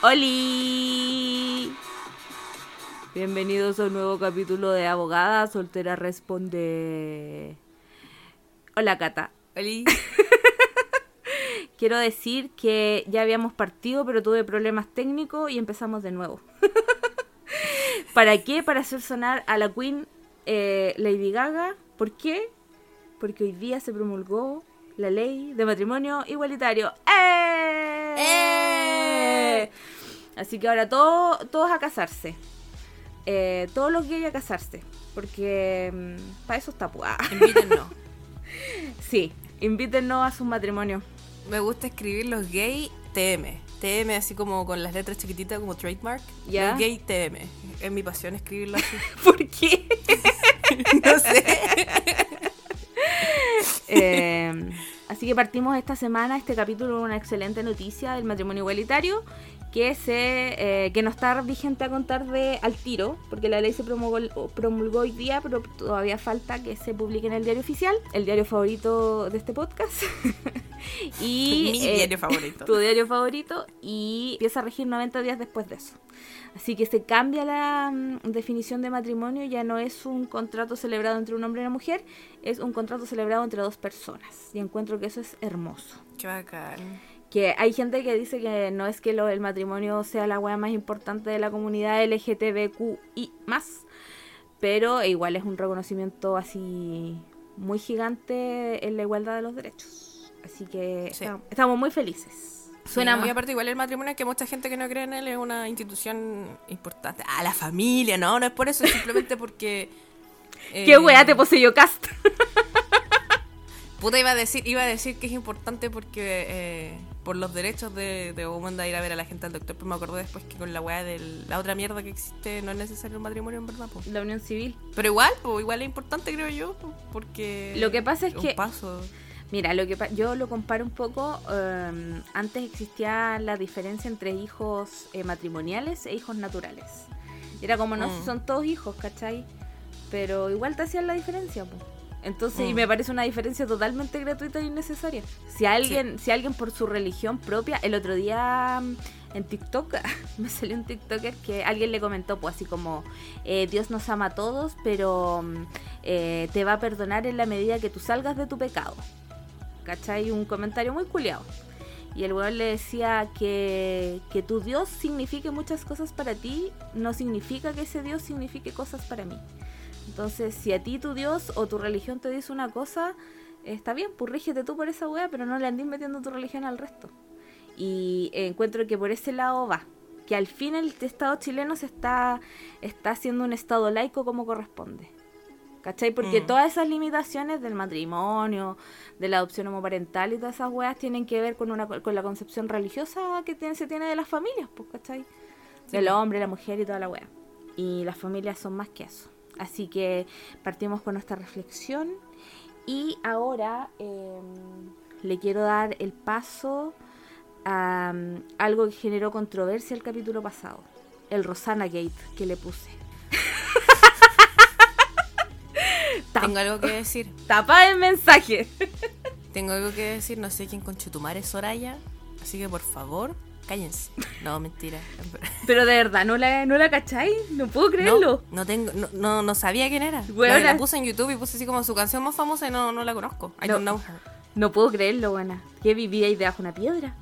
¡Holi! Bienvenidos a un nuevo capítulo de Abogada Soltera Responde. Hola, Cata. Oli. Quiero decir que ya habíamos partido, pero tuve problemas técnicos y empezamos de nuevo. ¿Para qué? Para hacer sonar a la Queen eh, Lady Gaga. ¿Por qué? Porque hoy día se promulgó la ley de matrimonio igualitario. ¡Eh! ¡Eh! Así que ahora todo- todos a casarse. Eh, todos los gays a casarse. Porque para eso está pues. ah. Invítennos. Sí, invítennos a sus matrimonios. Me gusta escribir los gay TM. TM así como con las letras chiquititas como trademark. Ya. Los gay TM. Es mi pasión escribirlo así. ¿Por qué? no sé. Eh, así que partimos esta semana, este capítulo, con una excelente noticia del matrimonio igualitario que se eh, que no está vigente a contar de al tiro, porque la ley se promulgó, promulgó hoy día, pero todavía falta que se publique en el diario oficial, el diario favorito de este podcast. y mi eh, diario favorito. tu diario favorito y empieza a regir 90 días después de eso. Así que se cambia la mm, definición de matrimonio, ya no es un contrato celebrado entre un hombre y una mujer, es un contrato celebrado entre dos personas. Y encuentro que eso es hermoso. Qué bacán. Que hay gente que dice que no es que lo, el matrimonio sea la weá más importante de la comunidad LGTBQI más, pero igual es un reconocimiento así muy gigante en la igualdad de los derechos. Así que Sí. estamos- estamos muy felices. Suena Sí, más Y aparte igual el matrimonio que mucha gente que no cree en él es una institución importante. Ah, la familia, no, no es por eso, es simplemente porque... ¿Qué eh, weá te poseyó Cast? Puta, iba a decir, iba a decir que es importante porque eh, por los derechos de, de ir a ver a la gente al doctor, pero me acordé después que con la weá de la otra mierda que existe no es necesario un matrimonio en verdad, po. La unión civil. Pero igual, po, igual es importante creo yo, po, porque Lo que pasa es un que- paso. Mira, lo que yo lo comparo un poco. em, antes existía la diferencia entre hijos eh, matrimoniales e hijos naturales. Era como, no, Mm. son todos hijos, ¿cachai? Pero igual te hacían la diferencia, po. Entonces, y Mm. me parece una diferencia totalmente gratuita e innecesaria. Si alguien, si alguien por su religión propia, el otro día mm, en TikTok, me salió un TikToker que alguien le comentó, pues así como, eh, Dios nos ama a todos, pero mm, eh, te va a perdonar en la medida que tú salgas de tu pecado. ¿Cachai? Un comentario muy culiado. Y el weón le decía que, que tu Dios signifique muchas cosas para ti, no significa que ese Dios signifique cosas para mí. Entonces, si a ti tu Dios o tu religión te dice una cosa, está bien, pues rígete tú por esa wea, pero no le andes metiendo tu religión al resto. Y encuentro que por ese lado va. Que al fin el Estado chileno se está, está haciendo un Estado laico como corresponde. ¿Cachai? Porque Mm. todas esas limitaciones del matrimonio, de la adopción homoparental y todas esas weas tienen que ver con una con la concepción religiosa que tiene- se tiene de las familias, pues, ¿cachai? Del pues. hombre, la mujer y toda la wea. Y las familias son más que eso. Así que partimos con nuestra reflexión. Y ahora em, le quiero dar el paso a um, algo que generó controversia el capítulo pasado. El Rosana Gate que le puse. Tengo algo que decir. Tapa el mensaje. Tengo algo que decir, no sé quién con Chutumar es Soraya, así que por favor, cállense. No, mentira. Pero de verdad, ¿no la, no la cacháis? No puedo creerlo. No, no tengo, no, no, no sabía quién era. Weona. La, la puse en YouTube y puse así como su canción más famosa y no, no la conozco. I don't know her. No puedo creerlo, buena. ¿Qué vivía ahí debajo de una piedra?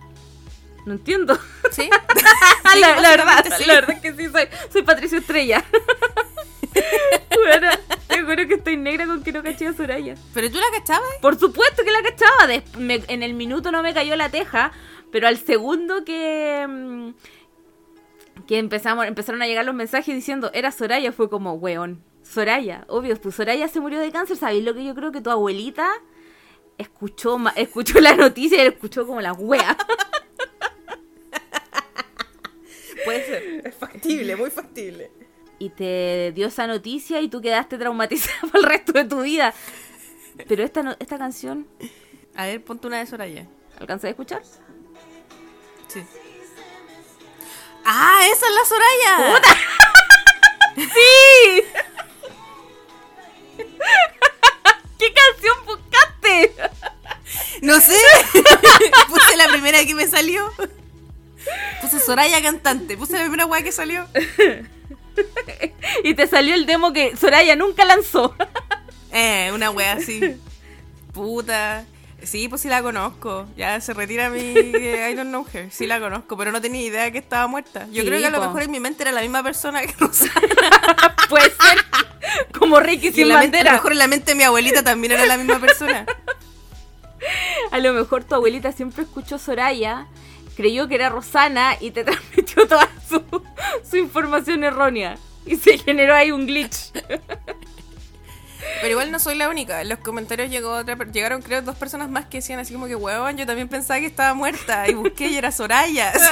No entiendo. ¿Sí? la, Sí, la verdad, básicamente sí. la verdad es que sí, soy, soy Patricio Estrella. bueno, te juro que estoy negra con que no caché a Soraya. ¿Pero tú la cachabas? Por supuesto que la cachaba. Me- en el minuto no me cayó la teja, pero al segundo que mm, que empezamos, empezaron a llegar los mensajes diciendo era Soraya, fue como, weón, Soraya, obvio, pues Soraya se murió de cáncer, ¿sabéis lo que yo creo que tu abuelita escuchó escuchó la noticia y escuchó como la wea? Puede ser. Es factible, muy factible. y te dio esa noticia y tú quedaste traumatizada por el resto de tu vida. Pero esta no- esta canción, A ver, ponte una de Soraya. ¿alcanzas a escuchar? Sí. ¡Ah, esa es la Soraya! ¡Sí! ¿Qué canción buscaste? No sé. Puse la primera que me salió. Puse Soraya cantante, puse la primera weá que salió. y te salió el demo que Soraya nunca lanzó. Eh, una wea así. Puta. Sí, pues sí la conozco. Ya se retira mi eh, I don't know her. Sí la conozco, pero no tenía idea que estaba muerta. Yo Sí, creo que a lo po. mejor en mi mente era la misma persona que Rosana. Puede ser. Como Ricky sin la mente, a lo bandera. mejor en la mente de mi abuelita también era la misma persona. A lo mejor tu abuelita siempre escuchó Soraya, creyó que era Rosana y te transmitió toda su, su información errónea. Y se generó ahí un glitch. Pero igual no soy la única. En los comentarios llegó otra, llegaron creo dos personas más que decían así como que huevón, yo también pensaba que estaba muerta y busqué y era Soraya.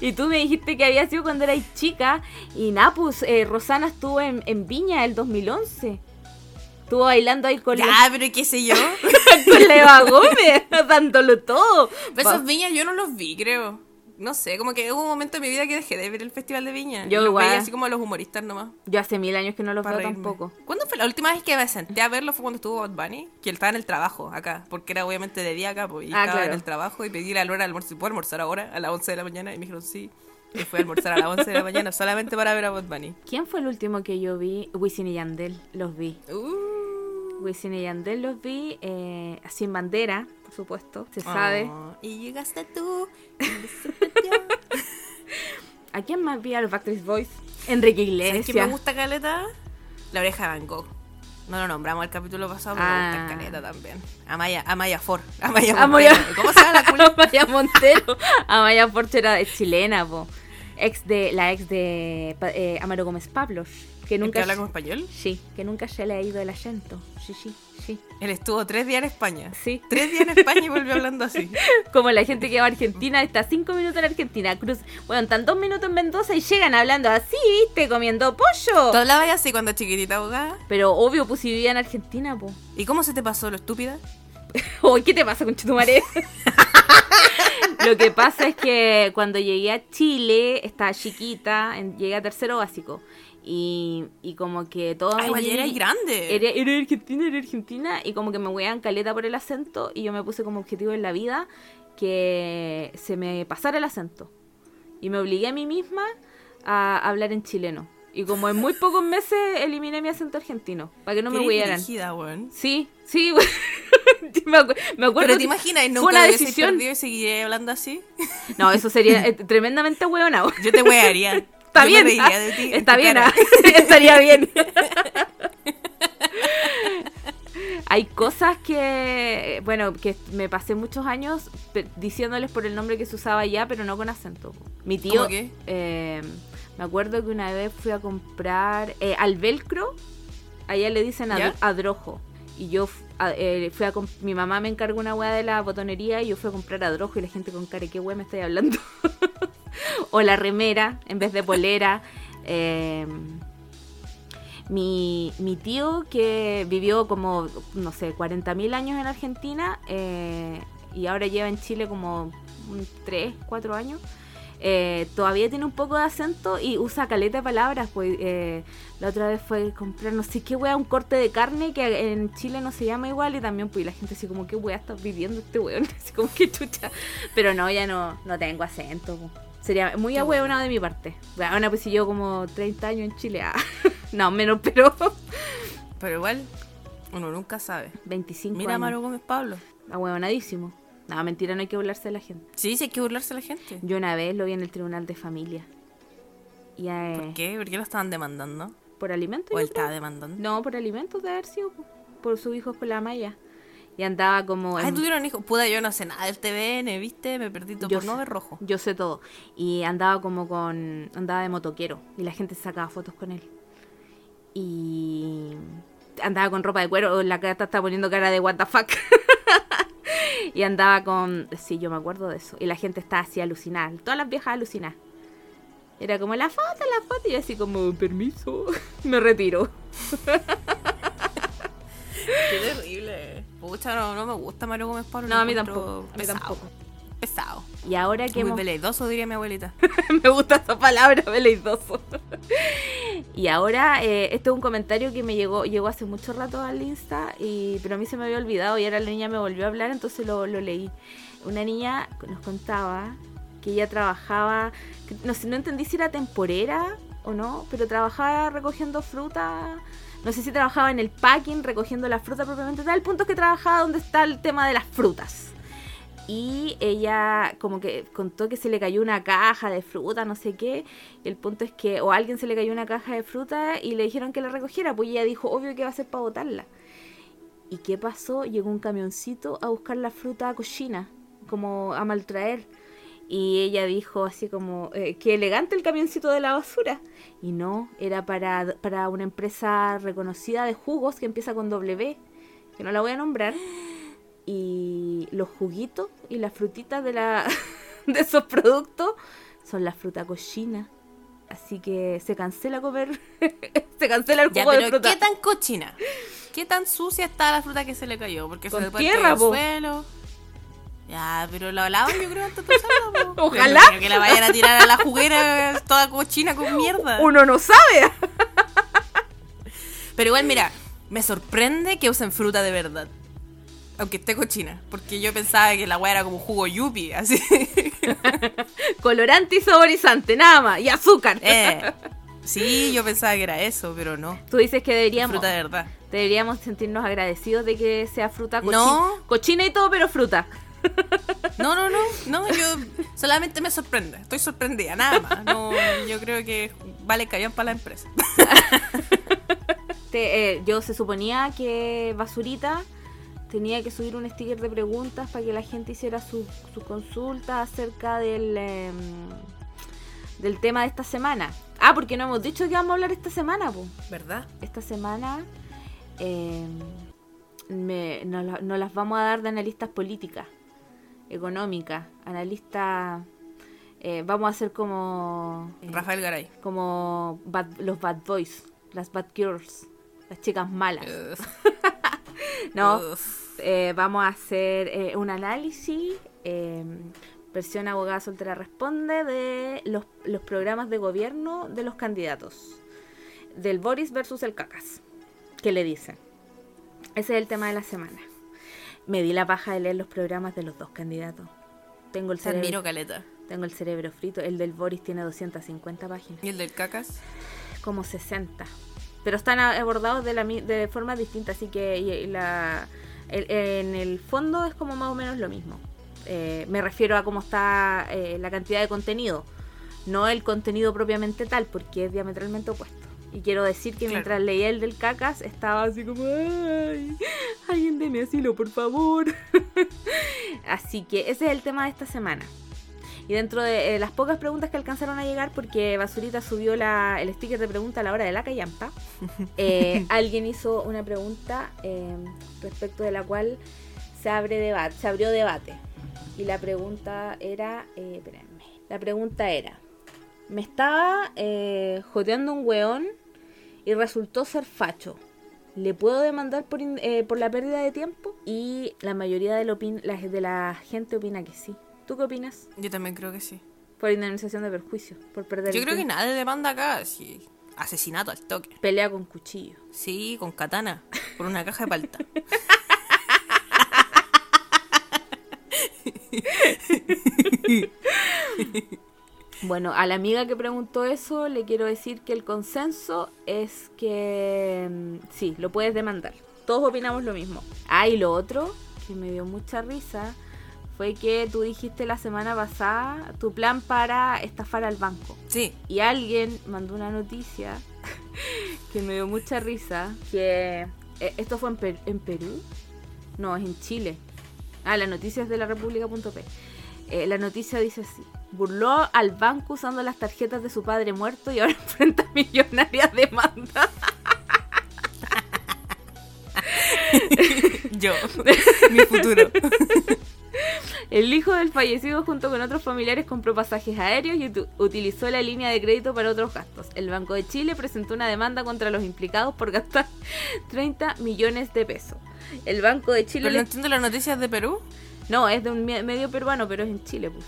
Y tú me dijiste que había sido cuando eras chica. Y nada, pues eh, Rosana estuvo en, en Viña el 2011. Estuvo bailando ahí con, ya, la, pero qué sé yo. con la Eva Gómez, dándolo todo. Pero esos viñas yo no los vi, creo. No sé, como que hubo un momento en mi vida que dejé de ver el Festival de Viña. Yo igual. veía así como a los humoristas nomás. Yo hace mil años que no los veo reírme. tampoco. ¿Cuándo fue la última vez que me senté a verlo? Fue cuando estuvo Bad Bunny, que él estaba en el trabajo acá, porque era obviamente de día acá, pues, y Ah, estaba en el trabajo y pedí la hora de almuerzo. ¿Puedo almorzar ahora? A las 11 de la mañana. Y me dijeron sí. Y fui a almorzar a las 11 de la mañana solamente para ver a Bad Bunny. ¿Quién fue el último que yo vi? Wisin y Yandel, los vi. Uh. Wisin y Yandel los vi eh, sin bandera, por supuesto, se sabe. Oh, y llegaste tú. ¿A quién más vi? A los Backstreet Boys. Enrique ¿Sabes Iglesias. qué me gusta caleta? La oreja de Van Gogh. No lo nombramos el capítulo pasado, pero me Ah. gusta caleta también. Amaya, Amaya Ford. Amaya Amaya- Montero. ¿Cómo se llama la culia? Amaya Montero. Amaya Porche era chilena, po. Ex de, la ex de eh, Amaro Gómez Pablos. Que ¿El que nunca, habla como español? sí, que nunca se le ha ido el acento. Sí, sí, sí. Él estuvo tres días en España. Sí. Tres días en España y volvió hablando así. Como la gente que va a Argentina, está cinco minutos en Argentina, cruz, bueno, están dos minutos en Mendoza y llegan hablando así, viste, comiendo pollo. ¿Tú hablabas así cuando chiquitita abogada? Pero obvio, pues si vivía en Argentina, po. ¿Y cómo se te pasó lo estúpida? Uy, ¿qué te pasa con Chetumare? Lo que pasa es que cuando llegué a Chile, estaba chiquita, llegué a tercero básico. Y, y como que todo Ay, eras niño- grande. Era, era argentina, era argentina. Y como que me huean caleta por el acento. Y yo me puse como objetivo en la vida que se me pasara el acento. Y me obligué a mí misma a hablar en chileno. Y como en muy pocos meses eliminé mi acento argentino. Para que no me weón. Sí, sí, güey. me, acu- me acuerdo. Pero te imaginas, fue nunca una hubiese decisión. y seguiré hablando así. No, eso sería eh, tremendamente hueonado. Yo te wearía. Está bien, ah, de ti en está bien, ah, estaría bien. Hay cosas que, bueno, que me pasé muchos años diciéndoles por el nombre que se usaba allá, pero no con acento. Mi tío, eh, me acuerdo que una vez fui a comprar eh, al velcro, allá le dicen ¿Ya? ad- adrojo. Y yo a- eh, fui a mi mamá me encargó una weá de la botonería y yo fui a comprar adrojo y la gente con cara, ¿qué weá me estoy hablando? o la remera en vez de polera. Eh, mi, mi tío que vivió como, no sé, 40.000 años en Argentina eh, y ahora lleva en Chile como 3, 4 años. eh, todavía tiene un poco de acento y usa caleta de palabras. Pues la otra vez fue comprar no sé qué wea, un corte de carne que en Chile no se llama igual y también pues la gente así como qué wea está pidiendo este weón, así como que chucha. Pero no, ya no, no tengo acento. po. Sería muy ahueonado de mi parte. Bueno, pues si yo como 30 años en Chile, ah, no, menos, pero Pero igual, uno nunca sabe. 25 Mira a años. Maro Gómez Pablo. Ahueonadísimo. No, mentira, no hay que burlarse de la gente. Sí, sí, hay que burlarse de la gente. Yo una vez lo vi en el tribunal de familia. Y, eh, ¿Por qué? ¿Por qué lo estaban demandando? ¿Por alimentos? ¿O él creo. estaba demandando? No, por alimentos de haber sido. po. Por sus hijos con la malla. Y andaba como. Ay, en- tuvieron hijos. Puda, yo no sé nada del TVN, ¿viste? Me perdí todo Yo por no sé. ver rojo. Yo sé todo. Y andaba como con. Andaba de motoquero. Y la gente sacaba fotos con él. Y. Andaba con ropa de cuero. La gata estaba poniendo cara de what the fuck. y andaba con. Sí, yo me acuerdo de eso. Y la gente estaba así alucinada. Todas las viejas alucinadas. Era como la foto, la foto. Y así como, permiso. me retiro. Qué terrible. Pucha, no, no me gusta Mario Gómez Pablo. No, a mí tampoco. A mí pesado. tampoco. Pesado. Y ahora que Muy hemos. veleidoso, diría mi abuelita. me gusta esa palabra, veleidoso. y ahora, eh, este es un comentario que me llegó llegó hace mucho rato al Insta, y, pero a mí se me había olvidado y ahora la niña me volvió a hablar, entonces lo, lo leí. Una niña nos contaba que ella trabajaba, no sé, no entendí si era temporera o no, pero trabajaba recogiendo fruta. No sé si trabajaba en el packing, recogiendo la fruta propiamente tal. El punto es que trabajaba donde está el tema de las frutas. Y ella como que contó que se le cayó una caja de fruta, no sé qué. Y el punto es que, o a alguien se le cayó una caja de fruta y le dijeron que la recogiera. Pues ella dijo, obvio que va a ser para botarla. ¿Y qué pasó? Llegó un camioncito a buscar la fruta cochina, como a maltraer. Y ella dijo así como, eh, qué elegante el camioncito de la basura. Y no, era para, para una empresa reconocida de jugos que empieza con W, que no la voy a nombrar. Y los juguitos y las frutitas de, la, de esos productos son la fruta cochina. Así que se cancela comer, se cancela el Ya, jugo de pero fruta. ¿qué tan cochina? ¿Qué tan sucia está la fruta que se le cayó? Porque se le puede tierra, po. suelo. Ya, pero la lavan yo creo antes de usarla. Ojalá. Que la vayan a tirar a la juguera toda cochina con mierda. Uno no sabe. Pero igual, mira, me sorprende que usen fruta de verdad. Aunque esté cochina. Porque yo pensaba que la weá era como jugo yupi, así. Colorante y saborizante, nada más. Y azúcar. Eh, sí, yo pensaba que era eso, pero no. Tú dices que deberíamos, Fruta de verdad. deberíamos sentirnos agradecidos de que sea fruta cochina. No. Cochina y todo, pero fruta. No, no, no, no, yo solamente me sorprende, estoy sorprendida, nada más. No, yo creo que vale callar para la empresa. Te- eh, yo se suponía que Basurita tenía que subir un sticker de preguntas para que la gente hiciera sus su consultas acerca del, em, del tema de esta semana. Ah, porque no hemos dicho que vamos a hablar esta semana, pues. ¿Verdad? esta semana eh, me- nos las vamos a dar de analistas políticas, económicas, analistas... eh, vamos a hacer como... eh, Rafael Garay. como bad- los bad boys, las bad girls, las chicas malas. No, eh, vamos a hacer eh, un análisis, versión abogada soltera responde, de los, los programas de gobierno de los candidatos. Del Boris versus el Cacas. ¿Qué le dicen? Ese es el tema de la semana. Me di la paja de leer los programas de los dos candidatos. Tengo el Te admiro, cerebro, Caleta. tengo el cerebro frito. El del Boris tiene 250 páginas ¿Y el del cacas? como 60. Pero están abordados de, la, de forma distinta, así que y- y la, el- en el fondo es como más o menos lo mismo. Eh, me refiero a cómo está eh, la cantidad de contenido, no el contenido propiamente tal, porque es diametralmente opuesto. Y quiero decir que Claro. mientras leía el del cacas, estaba así como, ay, alguien deme asilo, por favor. así que ese es el tema de esta semana. Y dentro de eh, las pocas preguntas que alcanzaron a llegar, porque Basurita subió la, el sticker de pregunta a la hora de la callampa, eh, alguien hizo una pregunta eh, respecto de la cual se, abre debate, se abrió debate. Y la pregunta era, eh, espérenme, la pregunta era, me estaba joteando un weón y resultó ser facho. ¿Le puedo demandar por, eh, por la pérdida de tiempo? Y la mayoría de, la de la gente opina que sí. ¿Tú qué opinas? Yo también creo que sí. Por indemnización de perjuicio, por perder Yo creo que nadie demanda acá. Sí. Asesinato al toque. Pelea con cuchillo. Sí, con katana. Por una caja de palta. Bueno, a la amiga que preguntó eso le quiero decir que el consenso es que mm, sí, lo puedes demandar. Todos opinamos lo mismo. Ah, y lo otro que me dio mucha risa fue que tú dijiste la semana pasada tu plan para estafar al banco. Sí. Y alguien mandó una noticia que me dio mucha risa, que eh, esto fue en, Per- en Perú, no, es en Chile. Ah, la noticia es de la República.p. Eh, la noticia dice así, burló al banco usando las tarjetas de su padre muerto y ahora enfrenta millonarias demandas. Yo. Mi futuro. El hijo del fallecido junto con otros familiares compró pasajes aéreos y utilizó la línea de crédito para otros gastos. El Banco de Chile presentó una demanda contra los implicados por gastar 30 millones de pesos. El Banco de Chile... Pero no entiendo las noticias de Perú. No, es de un me- medio peruano, pero es en Chile. Pues.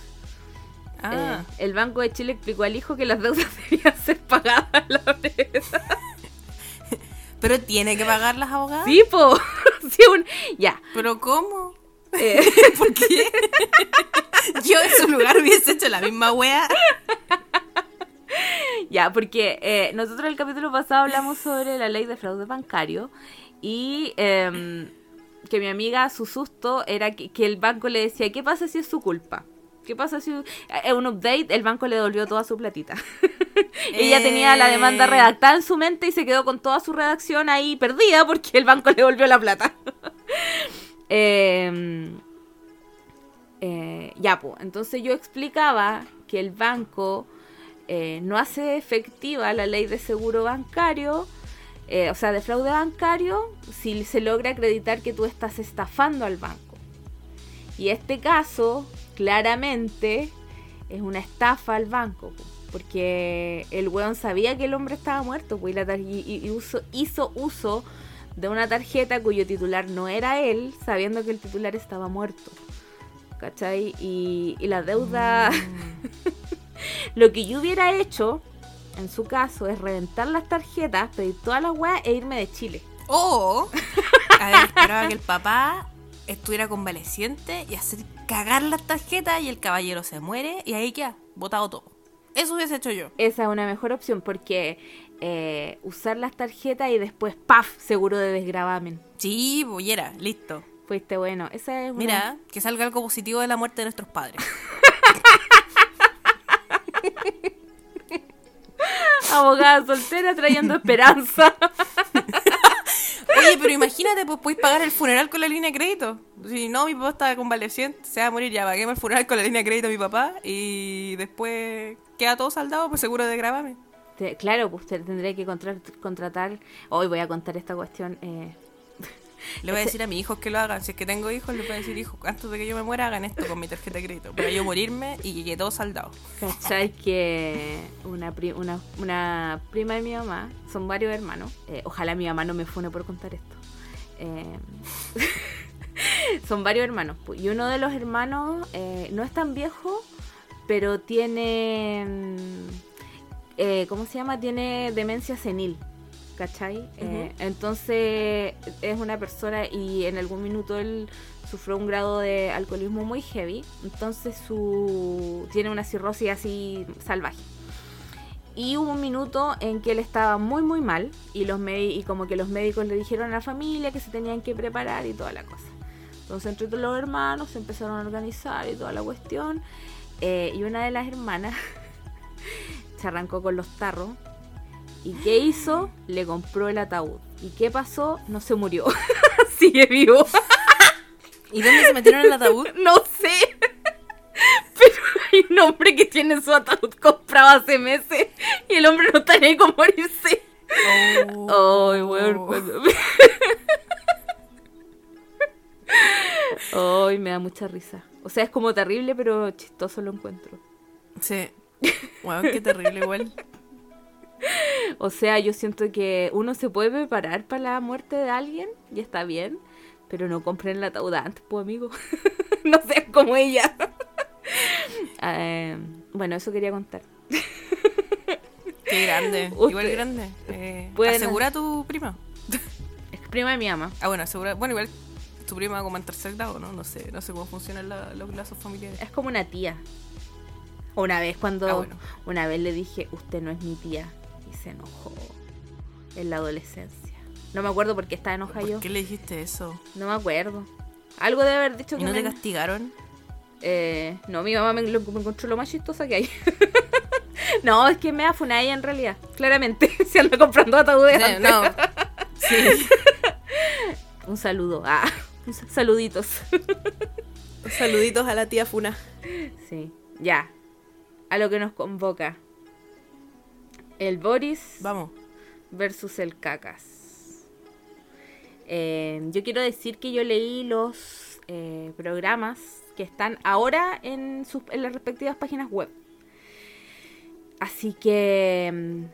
Ah. Eh, el Banco de Chile explicó al hijo que las deudas debían ser pagadas a la brevedad. Pero tiene que pagar las abogadas. Sí, po. Sí, un- Ya. Pero ¿cómo? Eh, ¿Por qué? Yo en su lugar hubiese hecho la misma wea. ya, porque eh, nosotros en el capítulo pasado hablamos sobre la ley de fraude bancario y em, que mi amiga, su susto era que, que el banco le decía, ¿qué pasa si es su culpa? ¿Qué pasa si en un update el banco le devolvió toda su platita? Ella tenía la demanda Eh. redactada en su mente y se quedó con toda su redacción ahí perdida porque el banco le devolvió la plata. Em, eh, ya, pues, entonces yo explicaba que el banco eh, no hace efectiva la ley de seguro bancario, eh, o sea, de fraude bancario, si se logra acreditar que tú estás estafando al banco. Y este caso, claramente, es una estafa al banco, po, porque el weón sabía que el hombre estaba muerto, pues, y, la tar- y- y- y uso- hizo uso de una tarjeta cuyo titular no era él, sabiendo que el titular estaba muerto. ¿Cachai? Y, y la deuda... Lo que yo hubiera hecho, en su caso, es reventar las tarjetas, pedir todas las weas e irme de Chile. O haber esperado a que el papá estuviera convaleciente y hacer cagar las tarjetas y el caballero se muere y ahí queda, botado todo. Eso hubiese hecho yo. Esa es una mejor opción porque eh, usar las tarjetas y después, ¡paf! Seguro de desgravamen. Sí, bollera, listo. Fuiste bueno. Esa es una... Mira, que salga algo positivo de la muerte de nuestros padres. Abogada soltera trayendo esperanza. Oye, pero imagínate, pues podéis pagar el funeral con la línea de crédito. Si no, mi papá está convaleciente, se va a morir, ya paguemos el funeral con la línea de crédito de mi papá y después queda todo saldado, pues seguro de grabame. Te- claro, pues te- tendré que contra- contratar... Hoy voy a contar esta cuestión. eh, Le voy a decir a mis hijos que lo hagan. Si es que tengo hijos, les voy a decir, hijos, antes de que yo me muera, hagan esto con mi tarjeta de crédito. Para yo morirme y quede todo saldado. ¿Cachai? Que una, pri- una, una prima de mi mamá, son varios hermanos. eh, ojalá mi mamá no me fune por contar esto. Eh, son varios hermanos. Y uno de los hermanos eh, no es tan viejo, pero tiene. mm, eh, ¿Cómo se llama? Tiene demencia senil. ¿Cachai? Eh, entonces es una persona y en algún minuto él sufrió un grado de alcoholismo muy heavy. Entonces su tiene una cirrosis así salvaje. Y hubo un minuto en que él estaba muy muy mal y los y como que los médicos le dijeron a la familia que se tenían que preparar y toda la cosa. Entonces entre todos los hermanos se empezaron a organizar y toda la cuestión. Eh, y una de las hermanas se arrancó con los tarros. ¿Y qué hizo? Le compró el ataúd. ¿Y qué pasó? No se murió. Sigue vivo. ¿Y dónde se metieron el ataúd? No sé. Pero hay un hombre que tiene su ataúd comprado hace meses y el hombre no está ni con morirse. Ay, weón, cuando me- Ay, me da mucha risa. O sea, es como terrible, pero chistoso lo encuentro. Sí. Wow, qué terrible igual. O sea, yo siento que uno se puede preparar para la muerte de alguien y está bien, pero no compren el ataúd antes, pues, amigo. no seas como ella. Eh, bueno, eso quería contar. Qué grande. Usted- Igual grande. Eh, asegura a tu prima. Es prima de mi ama. Ah, bueno, asegura. Bueno, igual tu prima como en tercer grado, ¿no? No sé, no sé cómo funcionan la- los lazos familiares. Es como una tía. Una vez cuando Ah, bueno. una vez le dije, usted no es mi tía. Y se enojó. En la adolescencia. No me acuerdo por qué estaba enojada yo. ¿Por qué le dijiste eso? No me acuerdo. Algo debe haber dicho ¿Y que no te me- castigaron? Eh, no, mi mamá me, lo- me encontró lo más chistosa que hay. no, es que me da funada ella en realidad. Claramente. Se anda comprando ataúdes. Sí, no. Sí. Un saludo. Ah, saluditos. Saluditos a la tía Funa. sí, ya. A lo que nos convoca. El Boris Vamos. versus el Cacas. Eh, yo quiero decir que yo leí los eh, programas que están ahora en, sus, en las respectivas páginas web. Así que mm,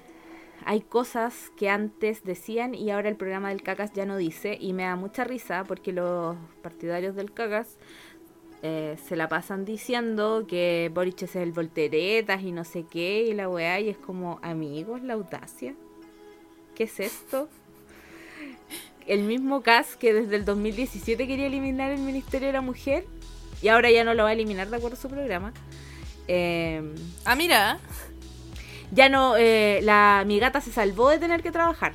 hay cosas que antes decían y ahora el programa del Cacas ya no dice y me da mucha risa porque los partidarios del Cacas eh, se la pasan diciendo que Boric es el volteretas y no sé qué y la weá y es como amigos la audacia. ¿Qué es esto? el mismo CAS que desde el 2017 quería eliminar el Ministerio de la Mujer y ahora ya no lo va a eliminar de acuerdo a su programa. Eh, Ah, mira. ya no, eh, la, mi gata se salvó de tener que trabajar.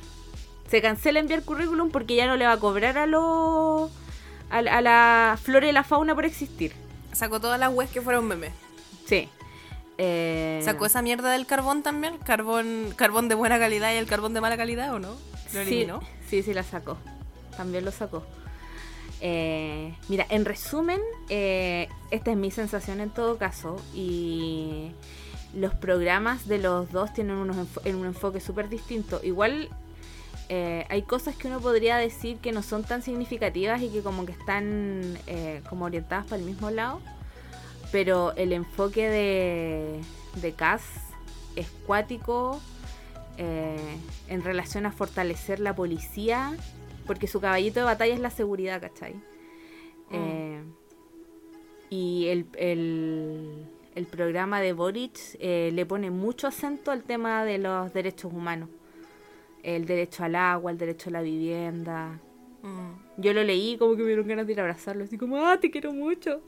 Se cancela enviar currículum porque ya no le va a cobrar a los a, a la flora y la fauna por existir. Sacó todas las webs que fueron memes. Sí. Eh, ¿Sacó esa mierda del carbón también? ¿Carbón, carbón de buena calidad y el carbón de mala calidad o no? ¿Lo sí, eliminó? sí, sí, la sacó. También lo sacó. Eh, mira, en resumen, eh, esta es mi sensación en todo caso. Y los programas de los dos tienen unos en un enfoque súper distinto. Igual eh, hay cosas que uno podría decir que no son tan significativas y que como que están eh, como orientadas para el mismo lado. Pero el enfoque de, de Cass es cuático eh, en relación a fortalecer la policía, porque su caballito de batalla es la seguridad, ¿cachai? Eh, y el, el, el programa de Boric eh, le pone mucho acento al tema de los derechos humanos. El derecho al agua, el derecho a la vivienda. Mm. Yo lo leí como que me dieron ganas de ir a abrazarlo, así como, ah, te quiero mucho.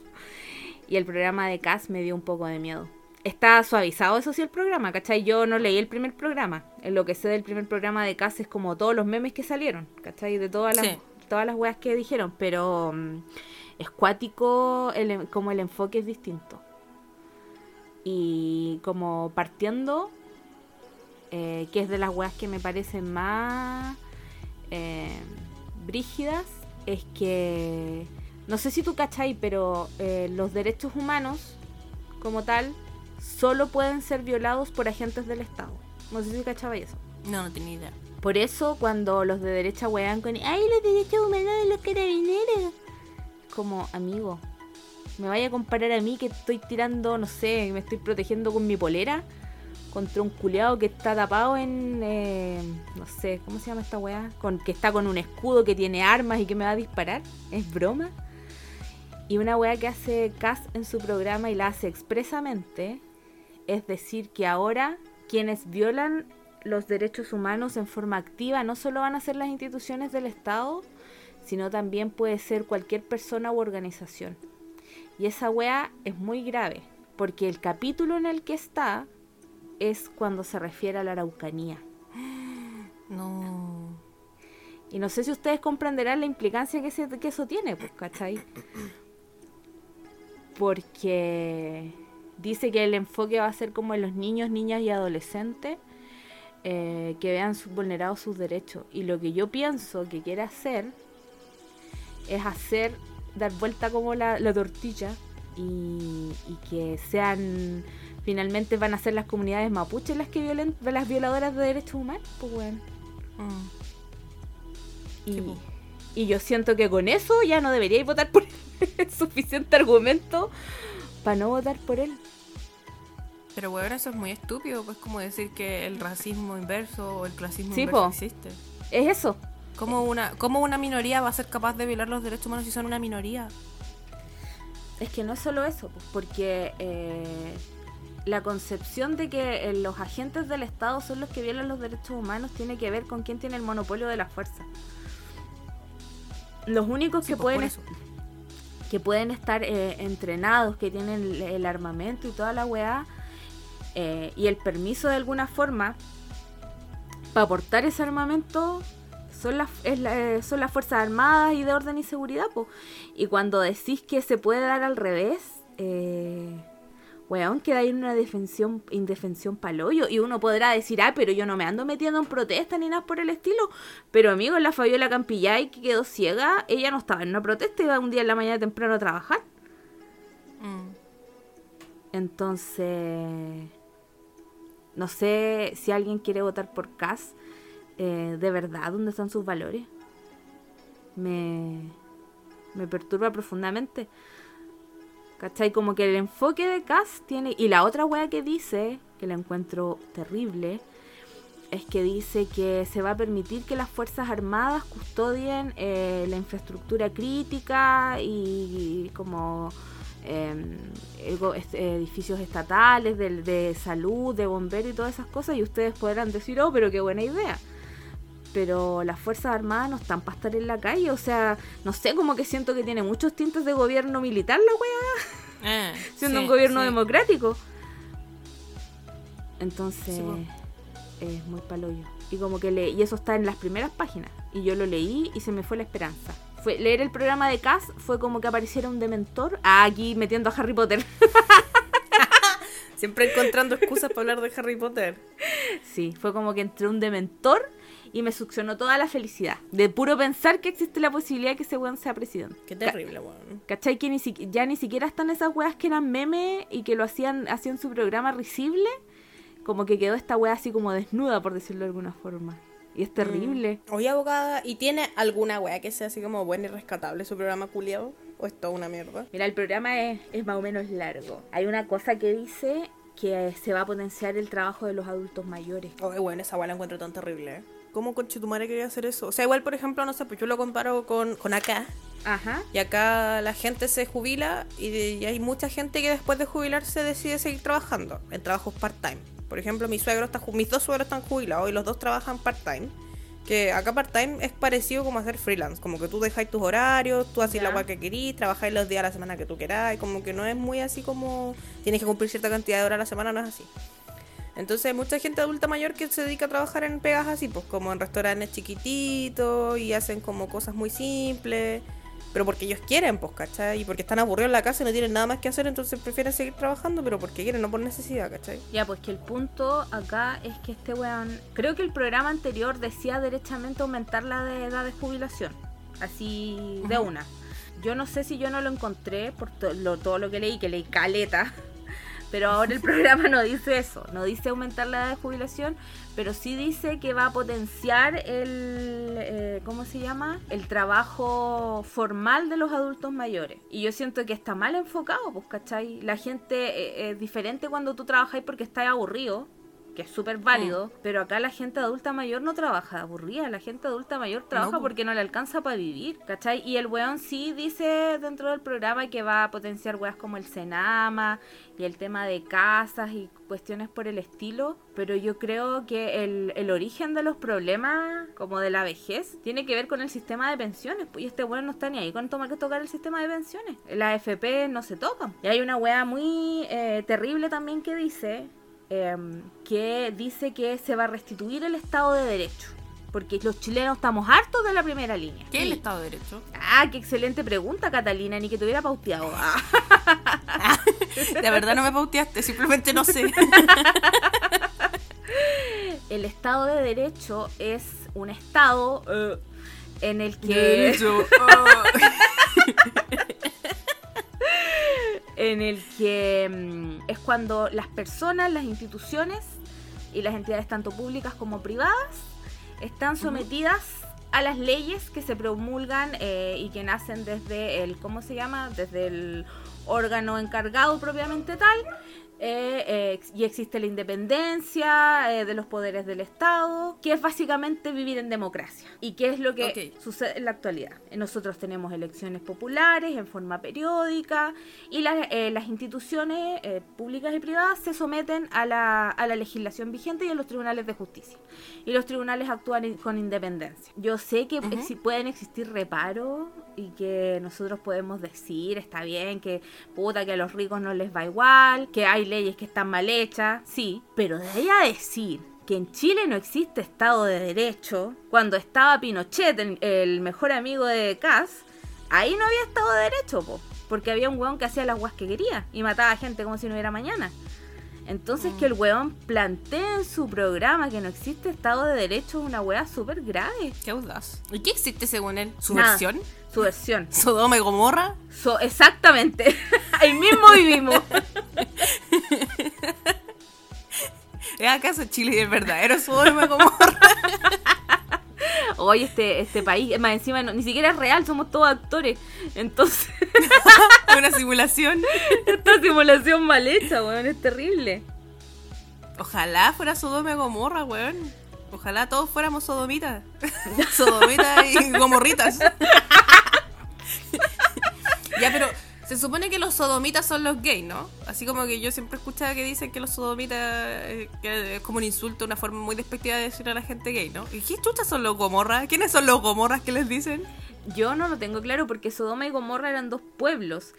Y el programa de Cass me dio un poco de miedo. Está suavizado, eso sí, el programa, ¿cachai? Yo no leí el primer programa. En lo que sé del primer programa de Cass es como todos los memes que salieron, ¿cachai? De todas las, Sí. todas las weas que dijeron, pero mm, es cuático, el como el enfoque es distinto. Y como partiendo, eh, que es de las weas que me parecen más eh, brígidas, es que, no sé si tú cachai, pero eh, los derechos humanos, como tal, solo pueden ser violados por agentes del Estado. No sé si cachaba eso. No, no tenía idea. Por eso cuando los de derecha wean con, ay, los derechos humanos de los carabineros. Como, amigo, me vaya a comparar a mí que estoy tirando, no sé, me estoy protegiendo con mi polera contra un culeado que está tapado en, eh, no sé, ¿cómo se llama esta weá? Con, que está con un escudo que tiene armas y que me va a disparar. ¿Es broma? Y una weá que hace Cass en su programa y la hace expresamente, es decir, que ahora quienes violan los derechos humanos en forma activa no solo van a ser las instituciones del Estado, sino también puede ser cualquier persona u organización. Y esa weá es muy grave, porque el capítulo en el que está es cuando se refiere a la Araucanía. No. Y no sé si ustedes comprenderán la implicancia que, eso tiene, pues, ¿cachai? Porque dice que el enfoque va a ser como en los niños, niñas y adolescentes eh, que vean su- vulnerados sus derechos. Y lo que yo pienso que quiere hacer es hacer, dar vuelta como la, la tortilla y, y que sean, finalmente van a ser las comunidades mapuches las que violen, las violadoras de derechos humanos, pues bueno. Mm. Y, Sí, po. y yo siento que con eso ya no deberíais votar por él. Es suficiente argumento para no votar por él. Pero bueno, eso es muy estúpido, pues como decir que el racismo inverso o el clasismo Sí, inverso po. existe. Es eso. ¿Cómo una, ¿Cómo una minoría va a ser capaz de violar los derechos humanos si son una minoría? Es que no es solo eso, pues, porque eh, la concepción de que eh, los agentes del Estado son los que violan los derechos humanos tiene que ver con quién tiene el monopolio de la fuerza. Los únicos Sí, que pues, pueden que pueden estar eh, entrenados, que tienen el, el armamento y toda la weá, eh, y el permiso de alguna forma para aportar ese armamento son las, es la- son las Fuerzas Armadas y de Orden y Seguridad. po. Y cuando decís que se puede dar al revés, eh, weón, queda ahí en una defensión, indefensión paloyo. Y uno podrá decir, ah, pero yo no me ando metiendo en protesta ni nada por el estilo. Pero amigo, la Fabiola Campillay que quedó ciega, ella no estaba en una protesta, iba un día en la mañana temprano a trabajar. Mm. Entonces, no sé si alguien quiere votar por Cas, eh, de verdad, ¿dónde están sus valores? Me, me perturba profundamente. ¿Cachai? Como que el enfoque de Cas tiene... Y la otra wea que dice, que la encuentro terrible, es que dice que se va a permitir que las Fuerzas Armadas custodien eh, la infraestructura crítica y, como est- edificios estatales, de, de salud, de bomberos y todas esas cosas, y ustedes podrán decir, oh, pero qué buena idea. Pero las Fuerzas Armadas no están para estar en la calle. O sea, no sé, como que siento que tiene muchos tintes de gobierno militar la weá, Eh, siendo sí, un gobierno sí. democrático. Entonces, Sí, es muy paloyo. Y como que le, y eso está en las primeras páginas. Y yo lo leí y se me fue la esperanza. Fue, leer el programa de Cass fue como que apareciera un dementor. Ah, aquí metiendo a Harry Potter. Siempre encontrando excusas para hablar de Harry Potter. Sí, fue como que entré un dementor y me succionó toda la felicidad. De puro pensar que existe la posibilidad de que ese weón sea presidente. Qué terrible, weón. ¿Cachai? Que ni siqui- ya ni siquiera están esas weas que eran meme y que lo hacían, hacían su programa risible. Como que quedó esta wea así como desnuda, por decirlo de alguna forma. Y es terrible. Oye, abogada, ¿y tiene alguna wea que sea así como buena y rescatable su programa culiado? ¿O es toda una mierda? Mira, el programa es, es más o menos largo. Hay una cosa que dice que se va a potenciar el trabajo de los adultos mayores. Oye, bueno, esa wea la encuentro tan terrible, ¿eh? ¿Cómo conchetumare quería hacer eso? O sea, igual, por ejemplo, no sé, pues yo lo comparo con, con acá. Ajá. Y acá la gente se jubila y, y hay mucha gente que después de jubilarse decide seguir trabajando en trabajos part-time. Por ejemplo, mi suegro está, mis dos suegros están jubilados y los dos trabajan part-time. Que acá part-time es parecido como hacer freelance, como que tú dejáis tus horarios, tú haces la agua que querís, trabajáis los días a la semana que tú queráis, como que no es muy así como tienes que cumplir cierta cantidad de horas a la semana, no es así. Entonces hay mucha gente adulta mayor que se dedica a trabajar en pegas así, pues como en restaurantes chiquititos y hacen como cosas muy simples, pero porque ellos quieren, pues, ¿cachai? Y porque están aburridos en la casa y no tienen nada más que hacer, entonces prefieren seguir trabajando, pero porque quieren, no por necesidad, ¿cachai? Ya, pues que el punto acá es que este weón. Creo que el programa anterior decía derechamente aumentar la de edad de jubilación. Así de una. Yo no sé si yo no lo encontré por to- lo- todo lo que leí, que leí caleta. Pero ahora el programa no dice eso. No dice aumentar la edad de jubilación, pero sí dice que va a potenciar el. eh, ¿Cómo se llama? El trabajo formal de los adultos mayores. Y yo siento que está mal enfocado, pues, ¿cachai? La gente eh, es diferente cuando tú trabajas porque estás aburrido que es súper válido, pero acá la gente adulta mayor no trabaja aburrida, la gente adulta mayor trabaja po. porque no le alcanza para vivir, ¿cachai? Y el weón sí dice dentro del programa que va a potenciar weas como el Senama y el tema de casas y cuestiones por el estilo, pero yo creo que el, el origen de los problemas, como de la vejez, tiene que ver con el sistema de pensiones, pues, y este weón no está ni ahí con tomar que tocar el sistema de pensiones, las AFP no se tocan. Y hay una wea muy eh, terrible también que dice em, que dice que se va a restituir el Estado de Derecho. Porque los chilenos estamos hartos de la primera línea. ¿Qué es el Estado de Derecho? Ah, qué excelente pregunta, Catalina, ni que te hubiera pauteado. Ah. De verdad no me pauteaste, simplemente no sé. El Estado de Derecho es un Estado eh, en el que... en el que mm, es cuando las personas, las instituciones y las entidades tanto públicas como privadas están sometidas a las leyes que se promulgan eh, y que nacen desde el, ¿cómo se llama? Desde el órgano encargado propiamente tal. Eh, eh, y existe la independencia eh, de los poderes del Estado, que es básicamente vivir en democracia. ¿Y qué es lo que sucede en la actualidad? Nosotros tenemos elecciones populares en forma periódica y las, eh, las instituciones eh, públicas y privadas se someten a la, a la legislación vigente y a los tribunales de justicia. Y los tribunales actúan con independencia. Yo sé que exi- pueden existir reparos y que nosotros podemos decir, está bien, que puta, que a los ricos no les va igual, que hay leyes que están mal hechas, sí, pero de ahí a decir que en Chile no existe Estado de Derecho, cuando estaba Pinochet, el, mejor amigo de Kass, ahí no había Estado de Derecho, po, porque había un weón que hacía las guas que quería y mataba a gente como si no hubiera mañana. Entonces que el weón plantee en su programa que no existe Estado de Derecho es una wea súper grave. Qué audaz. ¿Y qué existe según él? ¿Su Nada. versión? Su versión. ¿Sodoma y Gomorra? So- exactamente. Ahí mismo vivimos. ¿Es acaso Chile el verdadero Sodoma y Gomorra? Hoy este, este país, más encima no- ni siquiera es real, somos todos actores. Entonces, Una simulación. esta simulación mal hecha, weón, es terrible. Ojalá fuera Sodoma y Gomorra, weón. Ojalá todos fuéramos sodomitas. sodomitas y gomorritas. ya, pero Se supone que los sodomitas son los gays, ¿no? Así como que yo siempre escuchaba que dicen que los sodomitas eh, que es como un insulto, una forma muy despectiva de decir a la gente gay, ¿no? ¿Y qué chuchas son los gomorras? ¿Quiénes son los gomorras que les dicen? Yo no lo tengo claro porque Sodoma y Gomorra eran dos pueblos.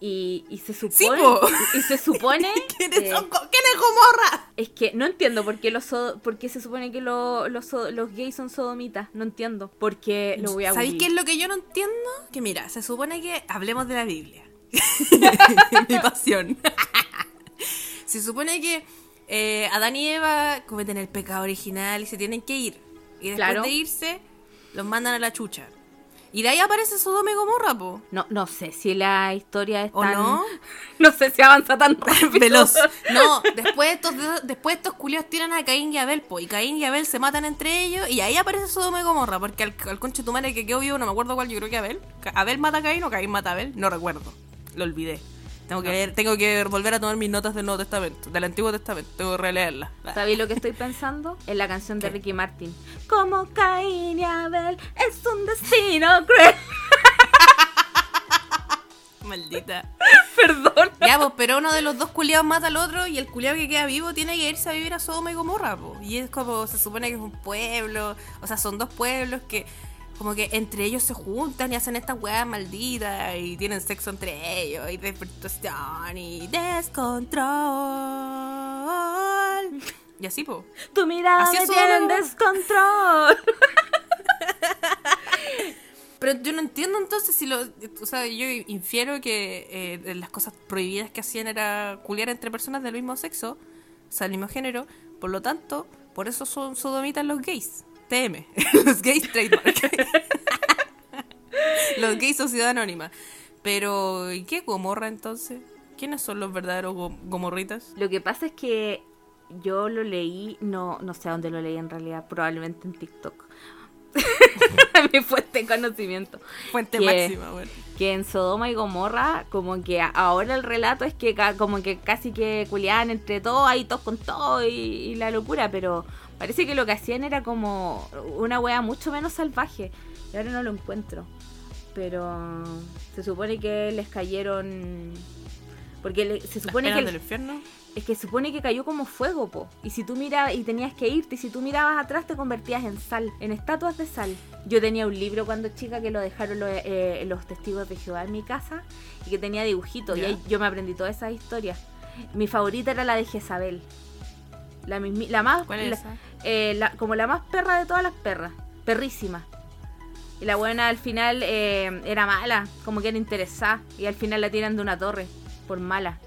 Y, y se Sí, supone. po. y se supone. ¿Quiénes que- son ¿Quién es gomorra? Es que no entiendo por qué los sodo- por qué se supone que lo- los, so- los gays son sodomitas. No entiendo. Porque lo voy a ¿Sabéis qué es lo que yo no entiendo? Que mira, se supone que hablemos de la Biblia. Mi pasión. se supone que eh, Adán y Eva cometen el pecado original y se tienen que ir. Y después Claro. de irse, los mandan a la chucha. Y de ahí aparece Sodoma y Gomorra, po. No, no sé si la historia es ¿O tan. no? No sé si avanza tan rápido. Veloz. No, después estos, después estos culios tiran a Caín y Abel, po. Y Caín y Abel se matan entre ellos. Y ahí aparece Sodoma y Gomorra. Porque al, al conche tu madre que quedó vivo, no me acuerdo cuál, yo creo que Abel. Abel mata a Caín o Caín mata a Abel. No recuerdo. Lo olvidé. Tengo que, leer- tengo que volver a tomar mis notas del Nuevo Testamento, del Antiguo Testamento. Tengo que releerlas. ¿Sabéis lo que estoy pensando? En la canción de ¿Qué? Ricky Martin. Como Caín y Abel es un destino cruel. Maldita. Perdón. Ya, pues, pero uno de los dos culiados mata al otro y el culiado que queda vivo tiene que irse a vivir a Sodoma y Gomorra, po. Y es como, se supone que es un pueblo, o sea, son dos pueblos que como que entre ellos se juntan y hacen estas weas malditas y tienen sexo entre ellos y despertación y descontrol. Y así, po. Tu mirada Así me tiene descontrol. Pero yo no entiendo entonces si lo. O sea, yo infiero que eh, de las cosas prohibidas que hacían era culiar entre personas del mismo sexo, o sea, del mismo género. Por lo tanto, por eso son sodomitas los gays. TM. los gays trademark. los gays sociedad anónima. Pero, ¿y qué gomorra entonces? ¿Quiénes son los verdaderos go- gomorritas? Lo que pasa es que yo lo leí, no, no sé a dónde lo leí en realidad, probablemente en TikTok. Mi fuente de conocimiento. Fuente Que- máxima, bueno. Que en Sodoma y Gomorra, como que ahora el relato es que ca- como que casi que culiaban entre todos, ahí todos con todo y, y la locura, pero parece que lo que hacían era como una wea mucho menos salvaje. Y ahora no lo encuentro. Pero se supone que les cayeron. Porque le- se supone ¿Las que. del infierno? Es que supone que cayó como fuego, po. Y si tú mirabas y tenías que irte, y si tú mirabas atrás te convertías en sal, en estatuas de sal. Yo tenía un libro cuando chica que lo dejaron eh, los testigos de Jehová en mi casa y que tenía dibujitos. Y ahí yo me aprendí todas esas historias. Mi favorita era la de Jezabel. La, la más. ¿Cuál es la- esa? Eh, la- como la más perra de todas las perras. Perrísima. Y la buena al final eh, era mala, como que era interesada. Y al final la tiran de una torre, por mala.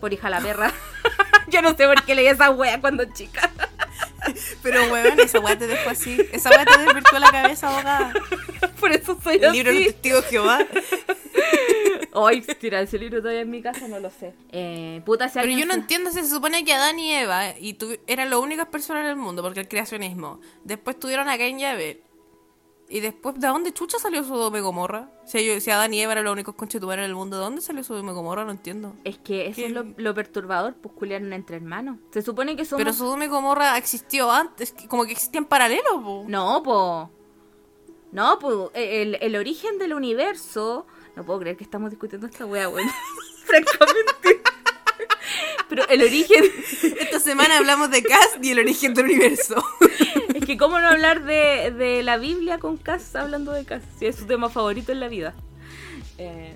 Por hija la perra. Yo no sé por qué leí esa wea cuando chica. Pero, weón, esa weá te dejó así. Esa weá te desvirtuó la cabeza, abogada. Por eso soy El libro así. testigos de Jehová. Hoy, tira ese libro todavía en mi casa, no lo sé. Eh, puta, si Pero yo no se- entiendo si se supone que Adán y Eva y tu- eran las únicas personas en el mundo, porque el creacionismo. Después tuvieron a Cain y Abel. Y después, ¿de dónde chucha salió Sodoma y Gomorra? Si, ellos- si Adán y Eva eran los únicos conchetumares en el mundo, ¿de dónde salió Sodoma y Gomorra? No entiendo. Es que eso ¿Qué? es lo, lo perturbador, pues culiaron entre hermanos. Se supone que somos... Pero Sodoma y Gomorra existió antes, como que existían paralelo, po. No, po. No, po. El, el origen del universo. No puedo creer que estamos discutiendo esta wea, weón. Francamente. Pero el origen. Esta semana hablamos de Cass y el origen del universo. Es que, ¿cómo no hablar de, de la Biblia con Cass hablando de Cass? Si es su tema favorito en la vida. Eh,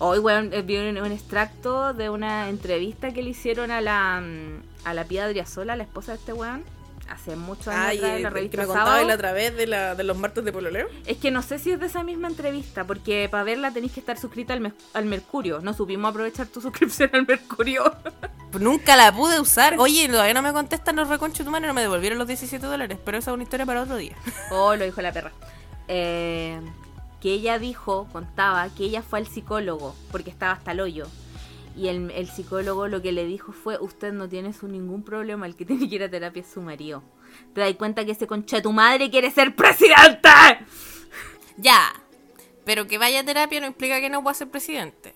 Hoy, weón, eh, vi un, un extracto de una entrevista que le hicieron a la, mm, a la Pía Adriasola, la esposa de este weón. Hace muchos años atrás en la revista Sábado. otra vez de, la, de los martes de Pololeo. Es que no sé si es de esa misma entrevista, porque para verla tenéis que estar suscrita al, Mes- al Mercurio. No supimos aprovechar tu suscripción al Mercurio. Nunca la pude usar. Oye, todavía no me contestan los reconchos humanos, no me devolvieron los 17 dólares, pero esa es una historia para otro día. Oh, lo dijo la perra. Eh, que ella dijo, contaba, que ella fue al psicólogo, porque estaba hasta el hoyo. Y el, el psicólogo lo que le dijo fue, usted no tiene su ningún problema, el que tiene que ir a terapia es su marido. ¿Te das cuenta que ese concha de tu madre quiere ser presidente? Ya, pero que vaya a terapia no implica que no pueda ser presidente.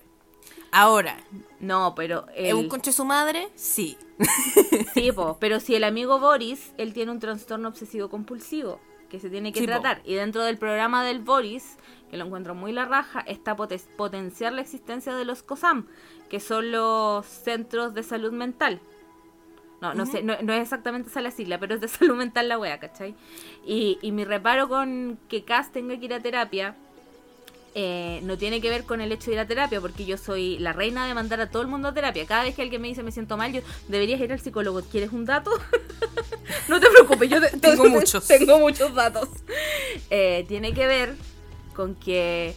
Ahora, No, pero... ¿es el- un conche su madre? Sí. Sí, po, pero si el amigo Boris, él tiene un trastorno obsesivo compulsivo. que se tiene que Sí, po. tratar. Y dentro del programa del Boris, que lo encuentro muy la raja, está potenciar la existencia de los COSAM, que son los centros de salud mental. No, no sé, no, no es exactamente esa la sigla, pero es de salud mental la wea, ¿cachai? Y, y mi reparo con que Cass tenga que ir a terapia eh, no tiene que ver con el hecho de ir a terapia, porque yo soy la reina de mandar a todo el mundo a terapia. Cada vez que alguien me dice me siento mal, yo deberías ir al psicólogo. ¿Quieres un dato? no te preocupes, yo te- Tengo te- muchos. Tengo muchos datos. Eh, tiene que ver con que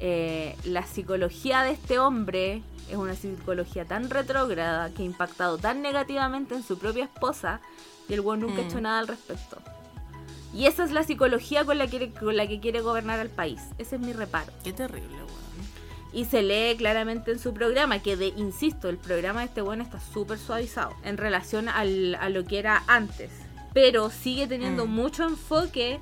eh, la psicología de este hombre es una psicología tan retrógrada que ha impactado tan negativamente en su propia esposa y el weón nunca ha Mm. hecho nada al respecto. Y esa es la psicología con la, que, con la que quiere gobernar al país. Ese es mi reparo. Qué terrible, weón. Y se lee claramente en su programa que, de, insisto, el programa de este bueno está súper suavizado en relación al- a lo que era antes. Pero sigue teniendo Mm. mucho enfoque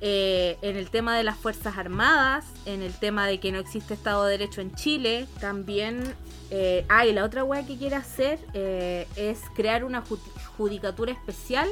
eh, en el tema de las Fuerzas Armadas, en el tema de que no existe Estado de Derecho en Chile. También, eh, ah, y la otra wea que quiere hacer eh, es crear una ju- judicatura especial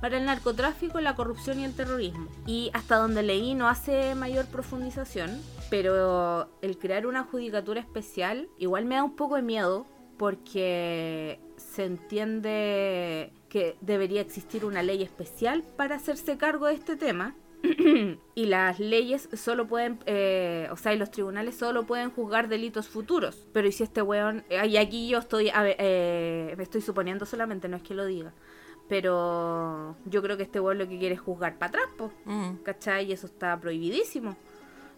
para el narcotráfico, la corrupción y el terrorismo. Y hasta donde leí no hace mayor profundización, pero el crear una judicatura especial igual me da un poco de miedo porque se entiende que debería existir una ley especial para hacerse cargo de este tema. y las leyes solo pueden, eh, o sea, y los tribunales solo pueden juzgar delitos futuros. Pero y si este weón, eh, y aquí yo estoy, a ver, eh, me estoy suponiendo solamente, no es que lo diga. Pero yo creo que este weón lo que quiere es juzgar para atrás, po, Mm. ¿cachai? Y eso está prohibidísimo.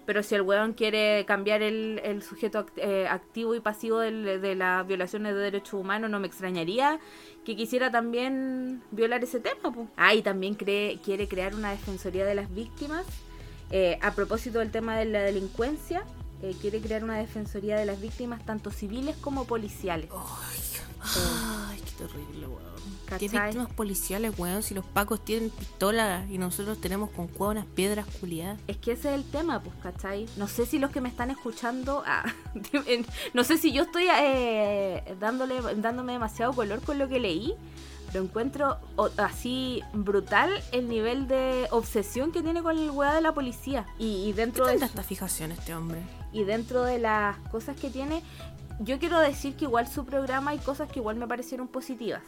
Pero si el weón quiere cambiar el, el sujeto act- eh, activo y pasivo del- de las violaciones de derechos humanos, no me extrañaría que quisiera también violar ese tema. po. Ah, y también cree, quiere crear una defensoría de las víctimas. Eh, a propósito del tema de la delincuencia, eh, quiere crear una defensoría de las víctimas, tanto civiles como policiales. Ay, qué terrible, weón. ¿Qué víctimas policiales, weón? Si los pacos tienen pistolas y nosotros tenemos con cueva unas piedras culiadas. Es que ese es el tema, pues, ¿cachai? No sé si los que me están escuchando, ah, no sé si yo estoy eh, dándole, dándome demasiado color con lo que leí, pero encuentro así brutal el nivel de obsesión que tiene con el weá de la policía. Y, y ¿Qué dentro de tanta su- esta fijación este hombre? y dentro de las cosas que tiene, yo quiero decir que igual su programa hay cosas que igual me parecieron positivas.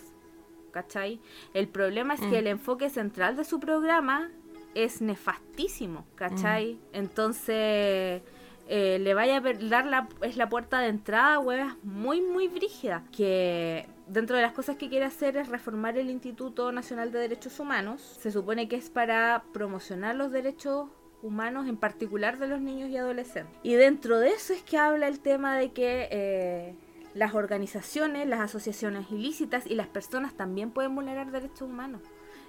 ¿Cachai? El problema es que Mm. el enfoque central de su programa es nefastísimo, ¿cachai? Entonces, eh, le vaya a dar la, es la puerta de entrada, huevas, muy, muy brígida. Que dentro de las cosas que quiere hacer es reformar el Instituto Nacional de Derechos Humanos. Se supone que es para promocionar los derechos humanos, en particular de los niños y adolescentes. Y dentro de eso es que habla el tema de que eh, las organizaciones, las asociaciones ilícitas y las personas también pueden vulnerar derechos humanos.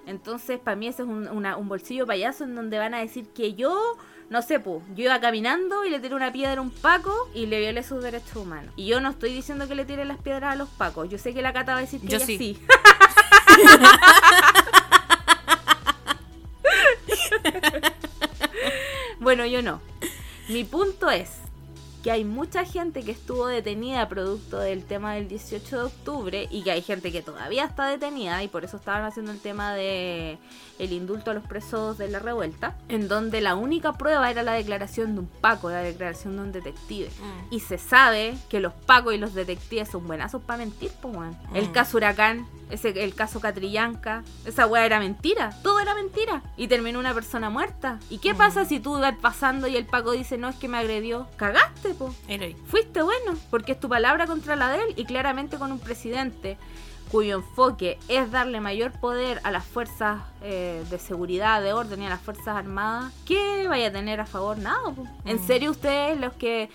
Entonces, para mí ese es un, una- un bolsillo payaso en donde van a decir que yo, no sé, pues, yo iba caminando y le tiré una piedra a un paco y le violé sus derechos humanos. Y yo no estoy diciendo que le tire las piedras a los pacos. Yo sé que la Cata va a decir que Yo ella sí. sí. Bueno, yo no. Mi punto es que hay mucha gente que estuvo detenida producto del tema del 18 de octubre y que hay gente que todavía está detenida y por eso estaban haciendo el tema de el indulto a los presos de la revuelta, en donde la única prueba era la declaración de un Paco, la declaración de un detective. Mm. Y se sabe que los pacos y los detectives son buenazos para mentir, pues. El Mm. caso Huracán, ese, el caso Catrillanca, esa weá era mentira. Todo era mentira. Y terminó una persona muerta. ¿Y qué Mm. pasa si tú vas pasando y el Paco dice, no, es que me agredió? Cagaste, po. Fuiste bueno, porque es tu palabra contra la de él y claramente con un presidente cuyo enfoque es darle mayor poder a las fuerzas eh, de seguridad, de orden y a las fuerzas armadas, ¿qué vaya a tener a favor? Nada. po. ¿En Mm. serio ustedes los que...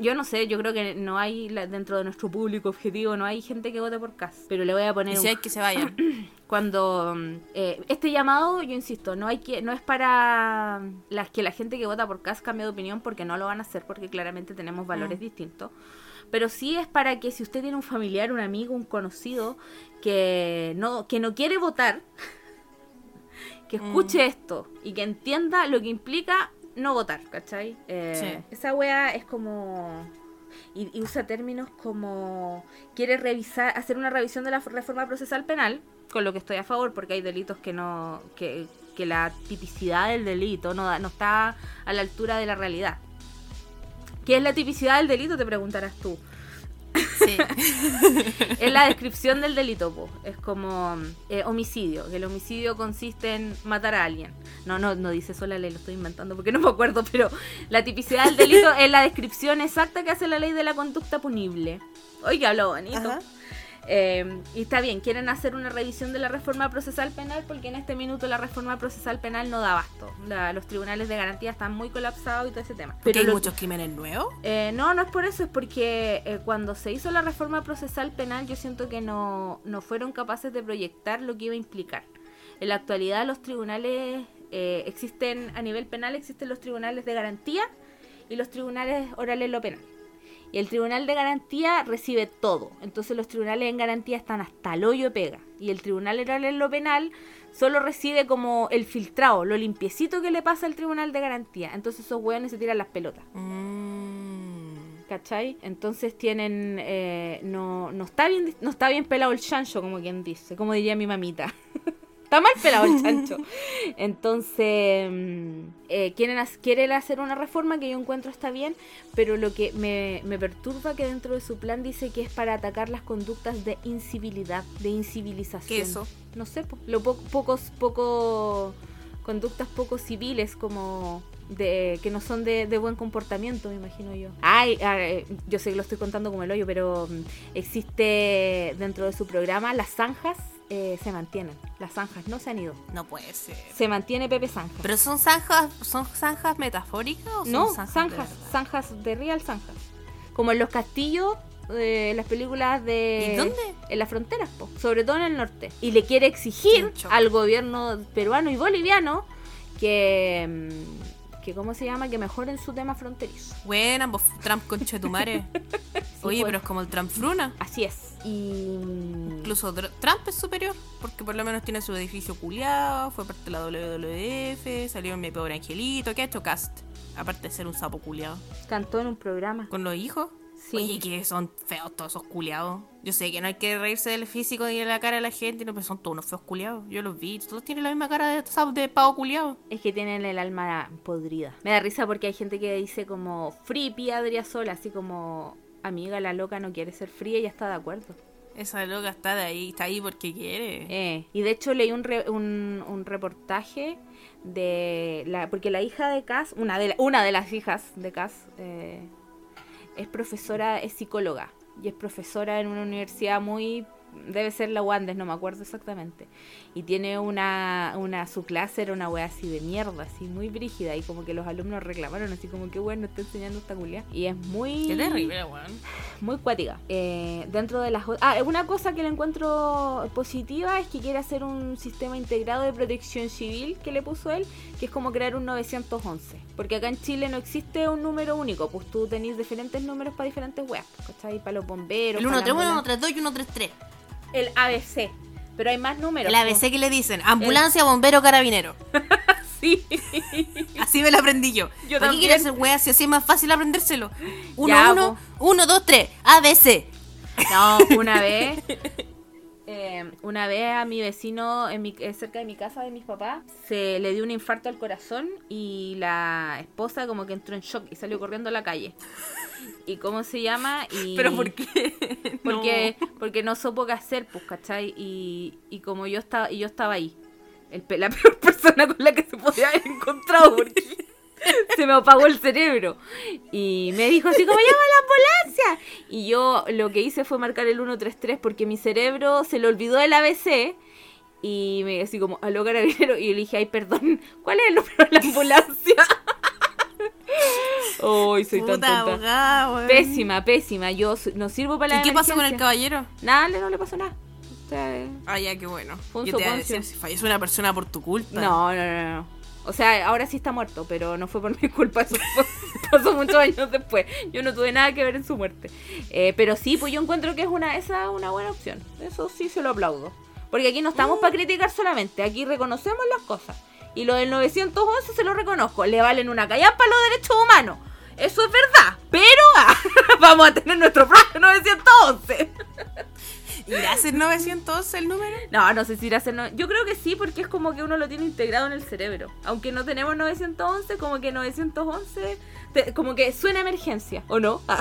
Yo no sé, yo creo que no hay dentro de nuestro público objetivo, no hay gente que vote por CAS. Pero le voy a poner Y si hay que se vayan. cuando mm, eh, este llamado, yo insisto, no hay que no es para las que la gente que vota por CAS cambie de opinión porque no lo van a hacer porque claramente tenemos valores Mm. distintos. Pero sí es para que si usted tiene un familiar, un amigo, un conocido que no que no quiere votar, que Mm. escuche esto y que entienda lo que implica no votar, ¿cachai? Eh, Esa wea es como y, y usa términos como quiere revisar, hacer una revisión de la reforma procesal penal, con lo que estoy a favor, porque hay delitos que no, que, la tipicidad del delito no, no está a la altura de la realidad. ¿Qué es la tipicidad del delito? Te preguntarás tú. Sí. Es la descripción del delito, po. es como eh, homicidio. que El homicidio consiste en matar a alguien. No, no, no dice eso la ley, lo estoy inventando porque no me acuerdo, pero la tipicidad del delito es la descripción exacta que hace la ley de la conducta punible. Oye, hablo bonito. Ajá. Eh, y está bien, quieren hacer una revisión de la reforma procesal penal porque en este minuto la reforma procesal penal no da abasto. La- los tribunales de garantía están muy colapsados y todo ese tema. Porque hay lo- muchos crímenes nuevos. eh, no, no es por eso, es porque eh, cuando se hizo la reforma procesal penal yo siento que no, no fueron capaces de proyectar lo que iba a implicar. En la actualidad los tribunales eh, existen, a nivel penal existen los tribunales de garantía y los tribunales orales lo penal. Y el tribunal de garantía recibe todo. Entonces los tribunales en garantía están hasta el hoyo pega. Y el tribunal oral en lo penal solo recibe como el filtrado, lo limpiecito que le pasa al tribunal de garantía. Entonces esos hueones se tiran las pelotas. Mm. ¿Cachai? Entonces tienen. eh, no, no, está bien, no está bien pelado el chancho, como quien dice, como diría mi mamita. Está mal pelado el chancho. Entonces, mm, eh, quieren, quieren hacer una reforma que yo encuentro está bien, pero lo que me, me perturba que dentro de su plan dice que es para atacar las conductas de incivilidad, de incivilización. ¿Qué eso? No sé, lo po- pocos, poco conductas poco civiles como de que no son de, de buen comportamiento, me imagino yo. Ay, ay, yo sé que lo estoy contando como el hoyo, pero mm, existe dentro de su programa las zanjas eh, se mantienen, las zanjas no se han ido. No puede ser. Se mantiene Pepe Zanja. ¿Pero son zanjas, son zanjas metafóricas o son no, zanjas? zanjas, de zanjas de real zanjas. Como en los castillos de las películas de ¿Y dónde? en las fronteras, po, sobre todo en el norte. Y le quiere exigir al gobierno peruano y boliviano que, mm, que ¿cómo se llama? Que mejoren su tema fronterizo. Buena, vos Trump conchetumare. Oye, pues. pero es como el Trump Fruna. Así es. Y Incluso Trump es superior, porque por lo menos tiene su edificio culiado, fue parte de la WWF, salió en mi pobre angelito, ¿qué ha hecho Cast? Aparte de ser un sapo culiado. cantó en un programa. Con los hijos. Sí. Oye, que son feos todos esos culiados. Yo sé que no hay que reírse del físico ni de la cara de la gente, no, pero son todos unos feos culiados. Yo los vi, todos tienen la misma cara de, de pavo culiado. Es que tienen el alma podrida. Me da risa porque hay gente que dice como free Adriasola, así como amiga la loca no quiere ser fría y ya está de acuerdo. Esa loca está de ahí, está ahí porque quiere. Eh, y de hecho leí un, re- un, un reportaje de la porque la hija de Cass, una de la- una de las hijas de Cass eh, es profesora, es psicóloga y es profesora en una universidad muy debe ser la Wandes, no me acuerdo exactamente. Y tiene una, una su clase era una wea así de mierda, así muy brígida y como que los alumnos reclamaron así como que bueno, está enseñando esta culia y es muy Qué terrible, weón. muy cuática. Eh, dentro de las ah, una cosa que le encuentro positiva es que quiere hacer un sistema integrado de protección civil que le puso él, que es como crear un 911. Porque acá en Chile no existe un número único, pues tú tenés diferentes números para diferentes weas, ¿cachai? Para los bomberos. El para la 131, ambulancia. 132 y 133. El ABC. Pero hay más números. El ABC que le dicen, ambulancia, bombero, carabinero. pues. Sí. Así me lo aprendí yo. Yo ¿Para qué también. quieres hacer weas si así es más fácil aprendérselo? 1, Ya, 1, 1, 2, 3, ABC. No, una vez, eh, una vez a mi vecino en mi, eh, cerca de mi casa de mis papás se le dio un infarto al corazón y la esposa como que entró en shock y salió corriendo a la calle. ¿Y cómo se llama? Y ¿Pero por qué? Porque no. porque no supo qué hacer, pues, ¿cachai? Y, y como yo estaba, y yo estaba ahí. El, la peor persona con la que se podía haber encontrado porque se me apagó el cerebro. Y me dijo así como, llama a la ambulancia. Y yo lo que hice fue marcar el 133 porque mi cerebro se le olvidó el ABC. Y me así como, aló carabinero. Y yo le dije, ay, perdón, ¿cuál es el número de la ambulancia? Ay, soy tan Puta tonta. abogada, weón. Pésima, pésima. Yo no sirvo para la ¿Y qué pasó con el caballero? Nada, no le pasó nada. O sea, Ah, ya, qué bueno. Yo te iba a decir, si fallece una persona por tu culpa. no, no, no, no. O sea, ahora sí está muerto, pero no fue por mi culpa. Eso fue- pasó muchos años después. Yo no tuve nada que ver en su muerte. Eh, pero sí, pues yo encuentro que es una, esa es una buena opción. Eso sí se lo aplaudo. Porque aquí no estamos para criticar solamente. Aquí reconocemos las cosas. Y lo del 911 se lo reconozco. Le valen una callampa a los derechos humanos. Eso es verdad. Pero ah, vamos a tener nuestro propio 911. Y gracias ser 911 el número? No, no sé si irá a ser. no- Yo creo que sí, porque es como que uno lo tiene integrado en el cerebro. Aunque no tenemos 911, como que 911. te- como que suena emergencia, ¿o no? Ah,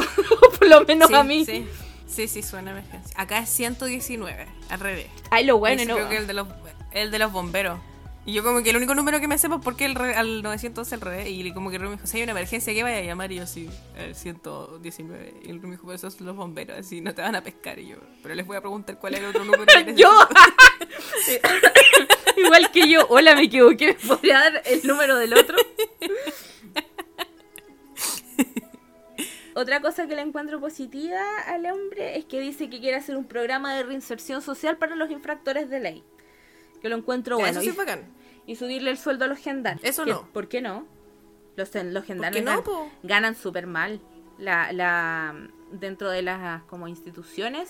por lo menos sí, a mí. Sí. sí, sí, suena emergencia. Acá es 119, al revés. Ay, lo bueno, ¿no? Creo que el de, los, el de los bomberos. Y yo como que el único número que me sepa es porque el re- al 911 al revés. Y como que el Rumi dijo, si hay una emergencia, ¿qué vaya a llamar? Y yo sí, el 119. Y el Rumi dijo, pues esos son los bomberos, así no te van a pescar. Y yo, pero les voy a preguntar cuál es el otro número. que necesito". Yo. Igual que yo. Hola, me equivoqué. ¿Me podría dar el número del otro? Otra cosa que le encuentro positiva al hombre es que dice que quiere hacer un programa de reinserción social para los infractores de ley. Que lo encuentro Ya, bueno. Eso sí Y, bacán. y subirle el sueldo a los gendarmes. Eso Que- no. ¿Por qué no? Los, los gendarmes no, gan- po? ganan súper mal. La, la, dentro de las como instituciones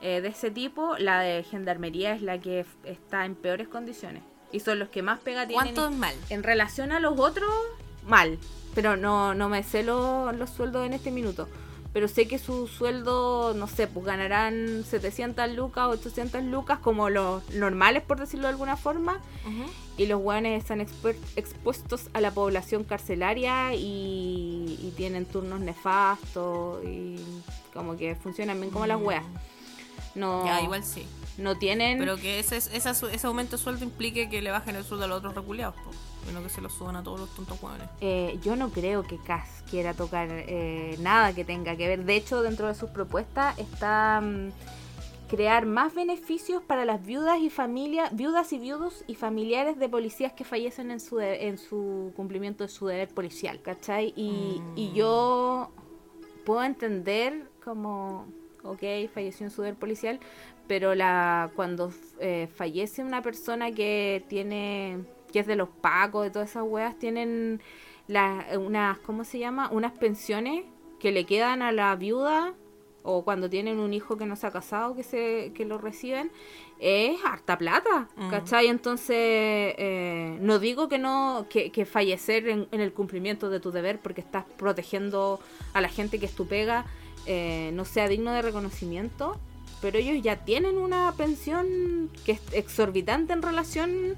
eh, de ese tipo, la de gendarmería es la que está en peores condiciones. Y son los que más pega tienen. ¿Cuánto es mal? En relación a los otros, mal. Pero no, no me sé lo- los sueldos en este minuto. Pero sé que su sueldo, no sé, pues ganarán 700 lucas, 800 lucas, como los normales, por decirlo de alguna forma. Y los hueones están expuestos a la población carcelaria y, y tienen turnos nefastos y como que funcionan bien como las weas. No, Ya, igual sí. No tienen... Pero que ese, su- ese aumento de sueldo implique que le bajen el sueldo a los otros reculeados, po. Y no que se lo suban a todos los tontos hueones. Eh, yo no creo que Cass quiera tocar eh, nada que tenga que ver. De hecho, dentro de sus propuestas está mm, crear más beneficios para las viudas y familias, viudas y viudos y familiares de policías que fallecen en su de- en su cumplimiento de su deber policial, ¿cachai? Y, y yo puedo entender como, ok, falleció en su deber policial, pero la cuando eh, fallece una persona que tiene que es de los pacos, de todas esas weas, tienen las unas, ¿cómo se llama? Unas pensiones que le quedan a la viuda o cuando tienen un hijo que no se ha casado que se que lo reciben es harta plata Mm. ¿cachai? entonces eh, no digo que no que, que fallecer en, en el cumplimiento de tu deber porque estás protegiendo a la gente que es tu pega eh, no sea digno de reconocimiento pero ellos ya tienen una pensión que es exorbitante en relación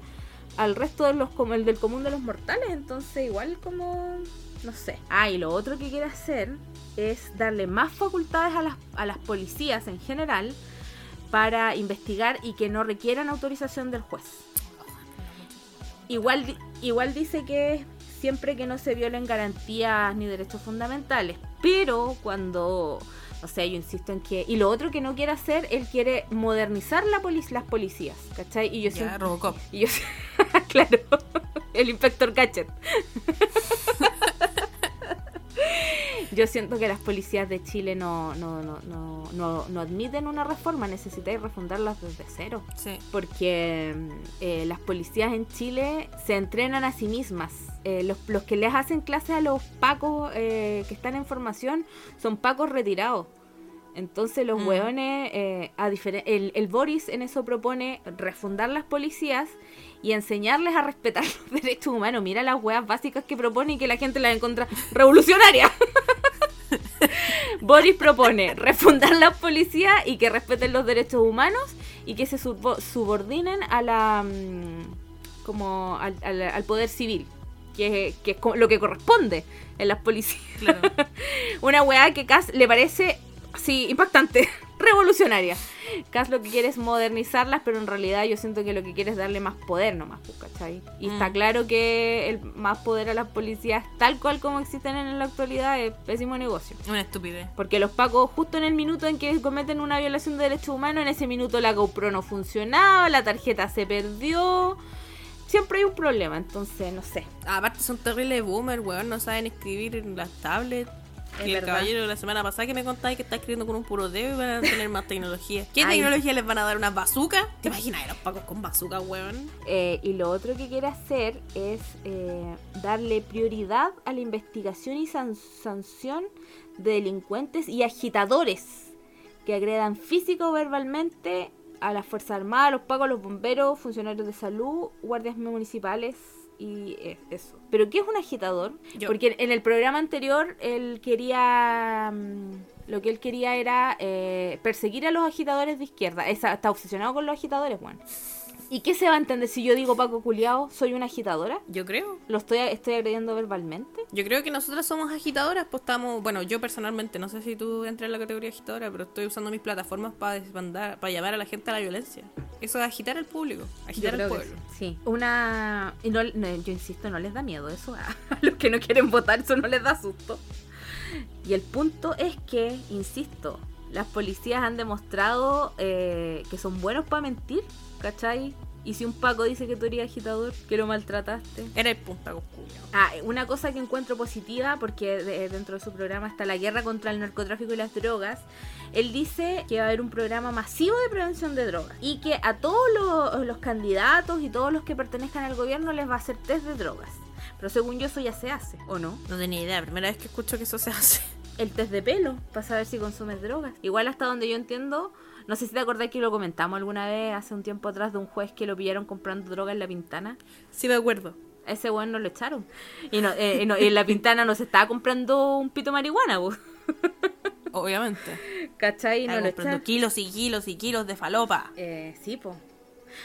al resto de los como el del común de los mortales entonces igual como no sé. Ah y lo otro que quiere hacer es darle más facultades a las, a las policías en general para investigar y que no requieran autorización del juez. Igual igual dice que siempre que no se violen garantías ni derechos fundamentales pero cuando o sea, yo insisto en que... Y lo otro que no quiere hacer, él quiere modernizar la polic- las policías, ¿cachai? Y yo Ya, siento- Robocop. y yo, claro, el inspector Gadget. Yo siento que las policías de Chile no, no, no, no, no, no admiten una reforma, necesitáis refundarlas desde cero. Sí. Porque eh, las policías en Chile se entrenan a sí mismas. Eh, los, los que les hacen clases a los pacos eh, que están en formación son pacos retirados. Entonces los Mm. hueones, eh, a el, el Boris en eso propone refundar las policías y enseñarles a respetar los derechos humanos. Mira las hueas básicas que propone y que la gente las encuentra revolucionarias. Boris propone refundar las policías y que respeten los derechos humanos y que se subo- subordinen a la mm, como al, al- al poder civil, que, que es lo que corresponde en las policías. Claro. Una weá que Cass le parece sí impactante, revolucionaria. Cass lo que quiere es modernizarlas, pero en realidad yo siento que lo que quiere es darle más poder nomás, pues, ¿cachai? Y está Mm. claro que el más poder a las policías, tal cual como existen en la actualidad, es pésimo negocio. Una estupidez. Porque los pacos, justo en el minuto en que cometen una violación de derechos humanos, en ese minuto la GoPro no funcionaba, la tarjeta se perdió. Siempre hay un problema, entonces no sé. Aparte son terribles boomer, weón, no saben escribir en las tablets. El caballero de la semana pasada que me contáis que está escribiendo con un puro dedo y van a tener más tecnología. ¿Qué Ay. tecnología les van a dar? ¿Una bazooka? ¿Te imaginas a los pacos con bazooka, weón? Eh, y lo otro que quiere hacer es eh, darle prioridad a la investigación y san- sanción de delincuentes y agitadores que agredan físico o verbalmente a las Fuerzas Armadas, a los pagos, a los bomberos, funcionarios de salud, guardias municipales, y es eso. ¿Pero qué es un agitador? Yo- Porque en el programa anterior él quería... mm, Lo que él quería era eh, perseguir a los agitadores de izquierda. Esa- está obsesionado con los agitadores, bueno. ¿Y qué se va a entender si yo digo Paco Culiao, soy una agitadora? Yo creo. ¿Lo estoy, estoy agrediendo verbalmente? Yo creo que nosotras somos agitadoras, pues estamos, bueno, yo personalmente, no sé si tú entras en la categoría agitadora, pero estoy usando mis plataformas para desbandar, para llamar a la gente a la violencia. Eso es agitar al público, agitar al pueblo. sí. Una... y no- no, yo insisto, no les da miedo eso. A los que no quieren votar, eso no les da susto. Y el punto es que, insisto, las policías han demostrado eh, que son buenos para mentir, ¿cachai? Y si un Paco dice que tú eres agitador, que lo maltrataste. Era el punta coscuyo. Ah, una cosa que encuentro positiva, porque de- dentro de su programa está la guerra contra el narcotráfico y las drogas, él dice que va a haber un programa masivo de prevención de drogas y que a todos los, los candidatos y todos los que pertenezcan al gobierno les va a hacer test de drogas. Pero según yo eso ya se hace, ¿o no? No tenía idea, primera vez que escucho que eso se hace. El test de pelo, para saber si consumes drogas. Igual hasta donde yo entiendo, no sé si te acordás que lo comentamos alguna vez hace un tiempo atrás de un juez que lo pillaron comprando droga en la pintana. Sí me acuerdo. A ese weón no lo echaron. Y, no, eh, y no- y en la pintana no se estaba comprando un pito marihuana, po. Obviamente. ¿cachai? Y no lo echaron. kilos y kilos y kilos de falopa. Eh, sí, po.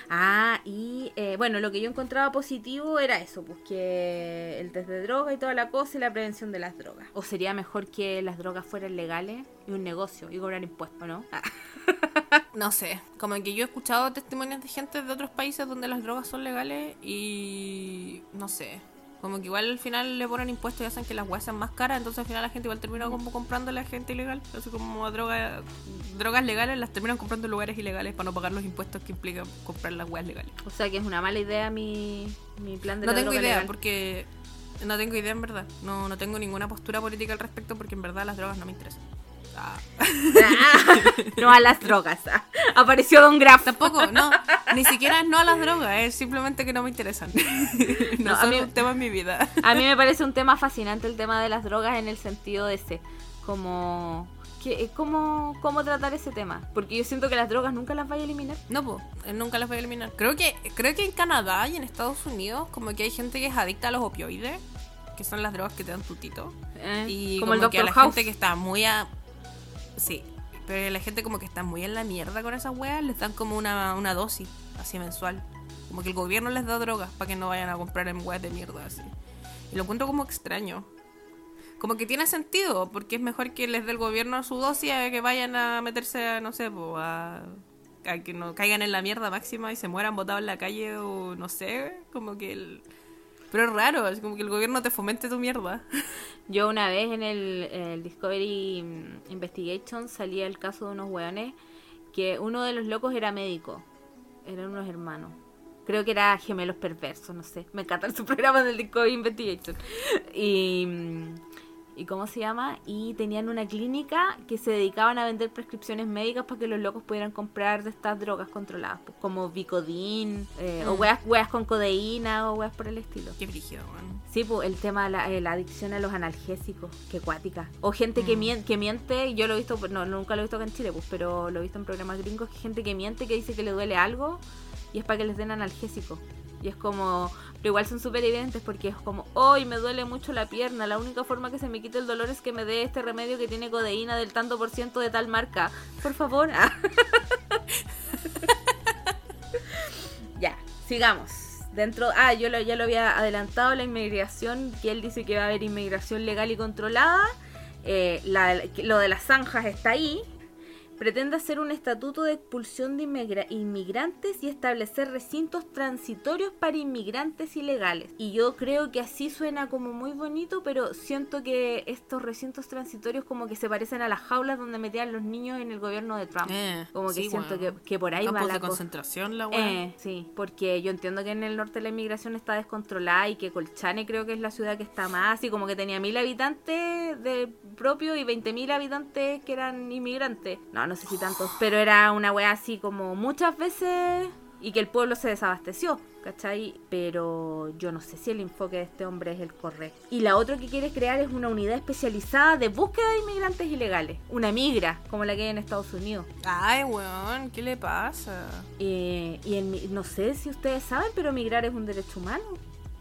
Ah, y eh, bueno, lo que yo encontraba positivo era eso, pues que el test de droga y toda la cosa y la prevención de las drogas. O sería mejor que las drogas fueran legales y un negocio y cobrar impuestos, ¿no? Ah, No sé, como que yo he escuchado testimonios de gente de otros países donde las drogas son legales y no sé, como que igual al final le ponen impuestos y hacen que las weas sean más caras, entonces al final la gente igual termina como comprando a la gente ilegal, así como droga, drogas legales las terminan comprando en lugares ilegales para no pagar los impuestos que implican comprar las weas legales. o sea que es una mala idea mi, mi plan de No la tengo droga idea, legal. porque no tengo idea en verdad, no, no tengo ninguna postura política al respecto porque en verdad las drogas no me interesan. Ah. No a las drogas. Ah, Apareció Don Graf. Tampoco, no. Ni siquiera es no a las drogas, es simplemente que no me interesan. no No, a son mí- un tema en mi vida. A mí me parece un tema fascinante el tema de las drogas en el sentido de ese, como que, cómo, cómo tratar ese tema, porque yo siento que las drogas nunca las vaya a eliminar. No, pues, nunca las voy a eliminar. Creo que, creo que en Canadá y en Estados Unidos, como que hay gente que es adicta a los opioides, que son las drogas que te dan tutito. Eh, Y como como, el que a la House. gente que está muy a. Sí, pero la gente como que está muy en la mierda con esas weas, les dan como una, una dosis, así mensual. Como que el gobierno les da drogas para que no vayan a comprar en weas de mierda, así. Y lo encuentro como extraño. Como que tiene sentido, porque es mejor que les dé el gobierno su dosis a que vayan a meterse a, no sé, po, a, a que no caigan en la mierda máxima y se mueran botados en la calle o no sé, como que el... Pero es raro, es como que el gobierno te fomente tu mierda. Yo una vez en el, Discovery Investigation salía el caso de unos hueones que uno de los locos era médico, eran unos hermanos. Creo que era gemelos perversos, no sé. Me encanta su programa del Discovery Investigation. Y, mm, ¿Y cómo se llama? Y tenían una clínica que se dedicaban a vender prescripciones médicas para que los locos pudieran comprar de estas drogas controladas, pues, como Vicodin, eh, o Mm. weas, weas con codeína, o weas por el estilo. Qué brígido, weón. Sí, pues el tema de la, eh, la adicción a los analgésicos, que cuática. O gente que, Mm. miente, que miente, yo lo he visto, no, nunca lo he visto acá en Chile, pues, pero lo he visto en programas gringos, que gente que miente, que dice que le duele algo y es para que les den analgésico. Y es como, pero igual son súper evidentes porque es como, hoy me duele mucho la pierna, la única forma que se me quite el dolor es que me dé este remedio que tiene codeína del tanto por ciento de tal marca. Por favor. ya, sigamos. Dentro, ah, yo lo- ya lo había adelantado, la inmigración, que él dice que va a haber inmigración legal y controlada. Eh, lo de las zanjas está ahí. Pretende hacer un estatuto de expulsión de inmigra- inmigrantes y establecer recintos transitorios para inmigrantes ilegales. Y yo creo que así suena como muy bonito, pero siento que estos recintos transitorios como que se parecen a las jaulas donde metían los niños en el gobierno de Trump. Eh, como que sí, siento weón. que, que por ahí va Campos la de concentración, la. Eh, sí, porque yo entiendo que en el norte la inmigración está descontrolada y que Colchane creo que es la ciudad que está más, y como que tenía mil habitantes de propio y 20.000 habitantes que eran inmigrantes. No, no sé si tantos, pero era una wea así como muchas veces y que el pueblo se desabasteció, ¿cachai? Pero yo no sé si el enfoque de este hombre es el correcto. Y la otra que quiere crear es una unidad especializada de búsqueda de inmigrantes ilegales, una migra, como la que hay en Estados Unidos. Ay, weón, ¿qué le pasa? Eh, y en no sé si ustedes saben, pero migrar es un derecho humano.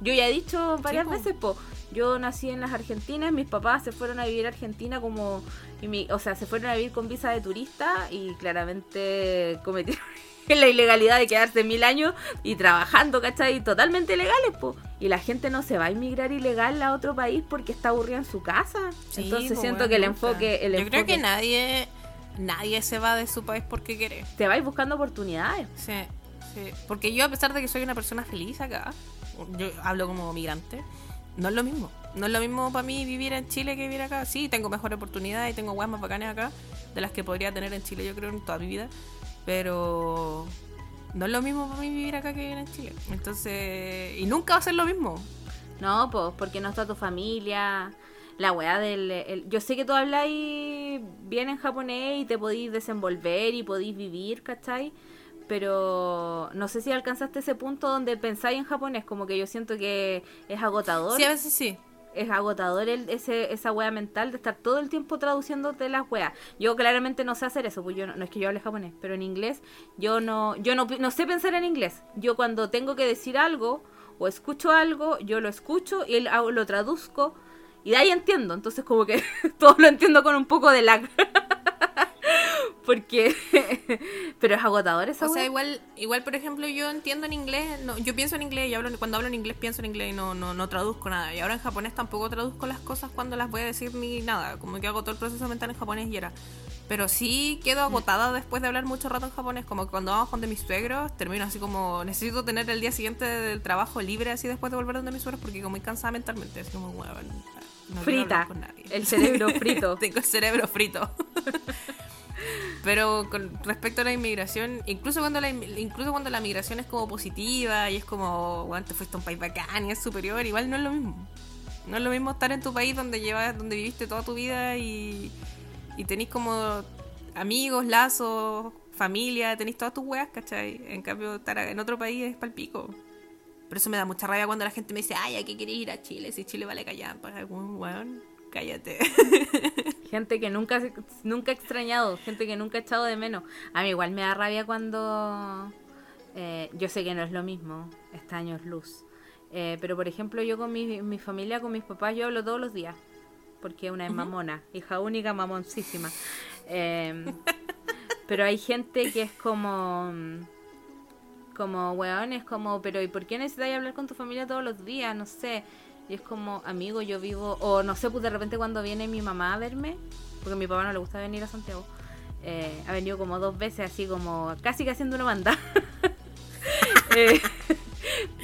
Yo ya he dicho varias veces, po, yo nací en las Argentinas, mis papás se fueron a vivir a Argentina como, o sea, se fueron a vivir con visa de turista y claramente cometieron la ilegalidad de quedarse mil años y trabajando, ¿cachai? Totalmente ilegales, po. Y la gente no se va a inmigrar ilegal a otro país porque está aburrida en su casa. Entonces siento que el enfoque, el Yo creo que nadie, nadie se va de su país porque quiere. Te vais buscando oportunidades. Sí, sí. Porque yo, a pesar de que soy una persona feliz acá, yo hablo como migrante, no es lo mismo. No es lo mismo para mí vivir en Chile que vivir acá. Sí, tengo mejor oportunidad y tengo guas más bacanes acá de las que podría tener en Chile, yo creo, en toda mi vida. Pero no es lo mismo para mí vivir acá que vivir en Chile. Entonces, y nunca va a ser lo mismo. No, pues porque no está tu familia. La weá del... yo sé que tú habláis bien en japonés y te podéis desenvolver y podéis vivir, ¿cachai? Pero no sé si alcanzaste ese punto donde pensáis en japonés, como que yo siento que es agotador. Sí, a veces sí es agotador el, ese, esa wea mental de estar todo el tiempo traduciéndote las weas. Yo claramente no sé hacer eso, pues yo no, es que yo hable japonés, pero en inglés yo no, yo no, no sé pensar en inglés. Yo cuando tengo que decir algo o escucho algo, yo lo escucho y lo traduzco y de ahí entiendo. Entonces como que todo lo entiendo con un poco de lag. Porque. pero es agotador esa O sea, igual, igual, por ejemplo, yo entiendo en inglés. No, yo pienso en inglés y hablo, cuando hablo en inglés pienso en inglés y no, no, no traduzco nada. Y ahora en japonés tampoco traduzco las cosas cuando las voy a decir ni nada. Como que hago todo el proceso mental en japonés y era. Pero sí quedo agotada después de hablar mucho rato en japonés. Como que cuando vamos con de mis suegros, termino así como. Necesito tener el día siguiente del trabajo libre así después de volver donde mis suegros porque como muy cansada mentalmente. Así como, bueno, no Frita. El cerebro frito. Tengo el cerebro frito. Pero con respecto a la inmigración, incluso cuando la, incluso cuando la migración es como positiva y es como, bueno, te fuiste a un país bacán y es superior, igual no es lo mismo. No es lo mismo estar en tu país donde llevas, donde viviste toda tu vida y, y tenés como amigos, lazos, familia, tenés todas tus weas, ¿cachai? En cambio, estar en otro país es palpico. Por eso me da mucha rabia cuando la gente me dice, ay, ¿a qué quieres ir a Chile? Si Chile vale callar, para algún weón cállate. gente que nunca, nunca he extrañado, gente que nunca he echado de menos. A mí igual me da rabia cuando... Eh, yo sé que no es lo mismo, está años luz. Eh, pero por ejemplo yo con mi, mi, familia, con mis papás, yo hablo todos los días. Porque una es mamona, hija única, mamoncísima. Em, pero hay gente que es como... Como, weón, es como, pero ¿y por qué necesitas hablar con tu familia todos los días? No sé. Y es como, amigo, yo vivo, o no sé, pues de repente cuando viene mi mamá a verme, porque mi papá no le gusta venir a Santiago, eh, ha venido como dos veces, así como casi que haciendo una banda. Eh,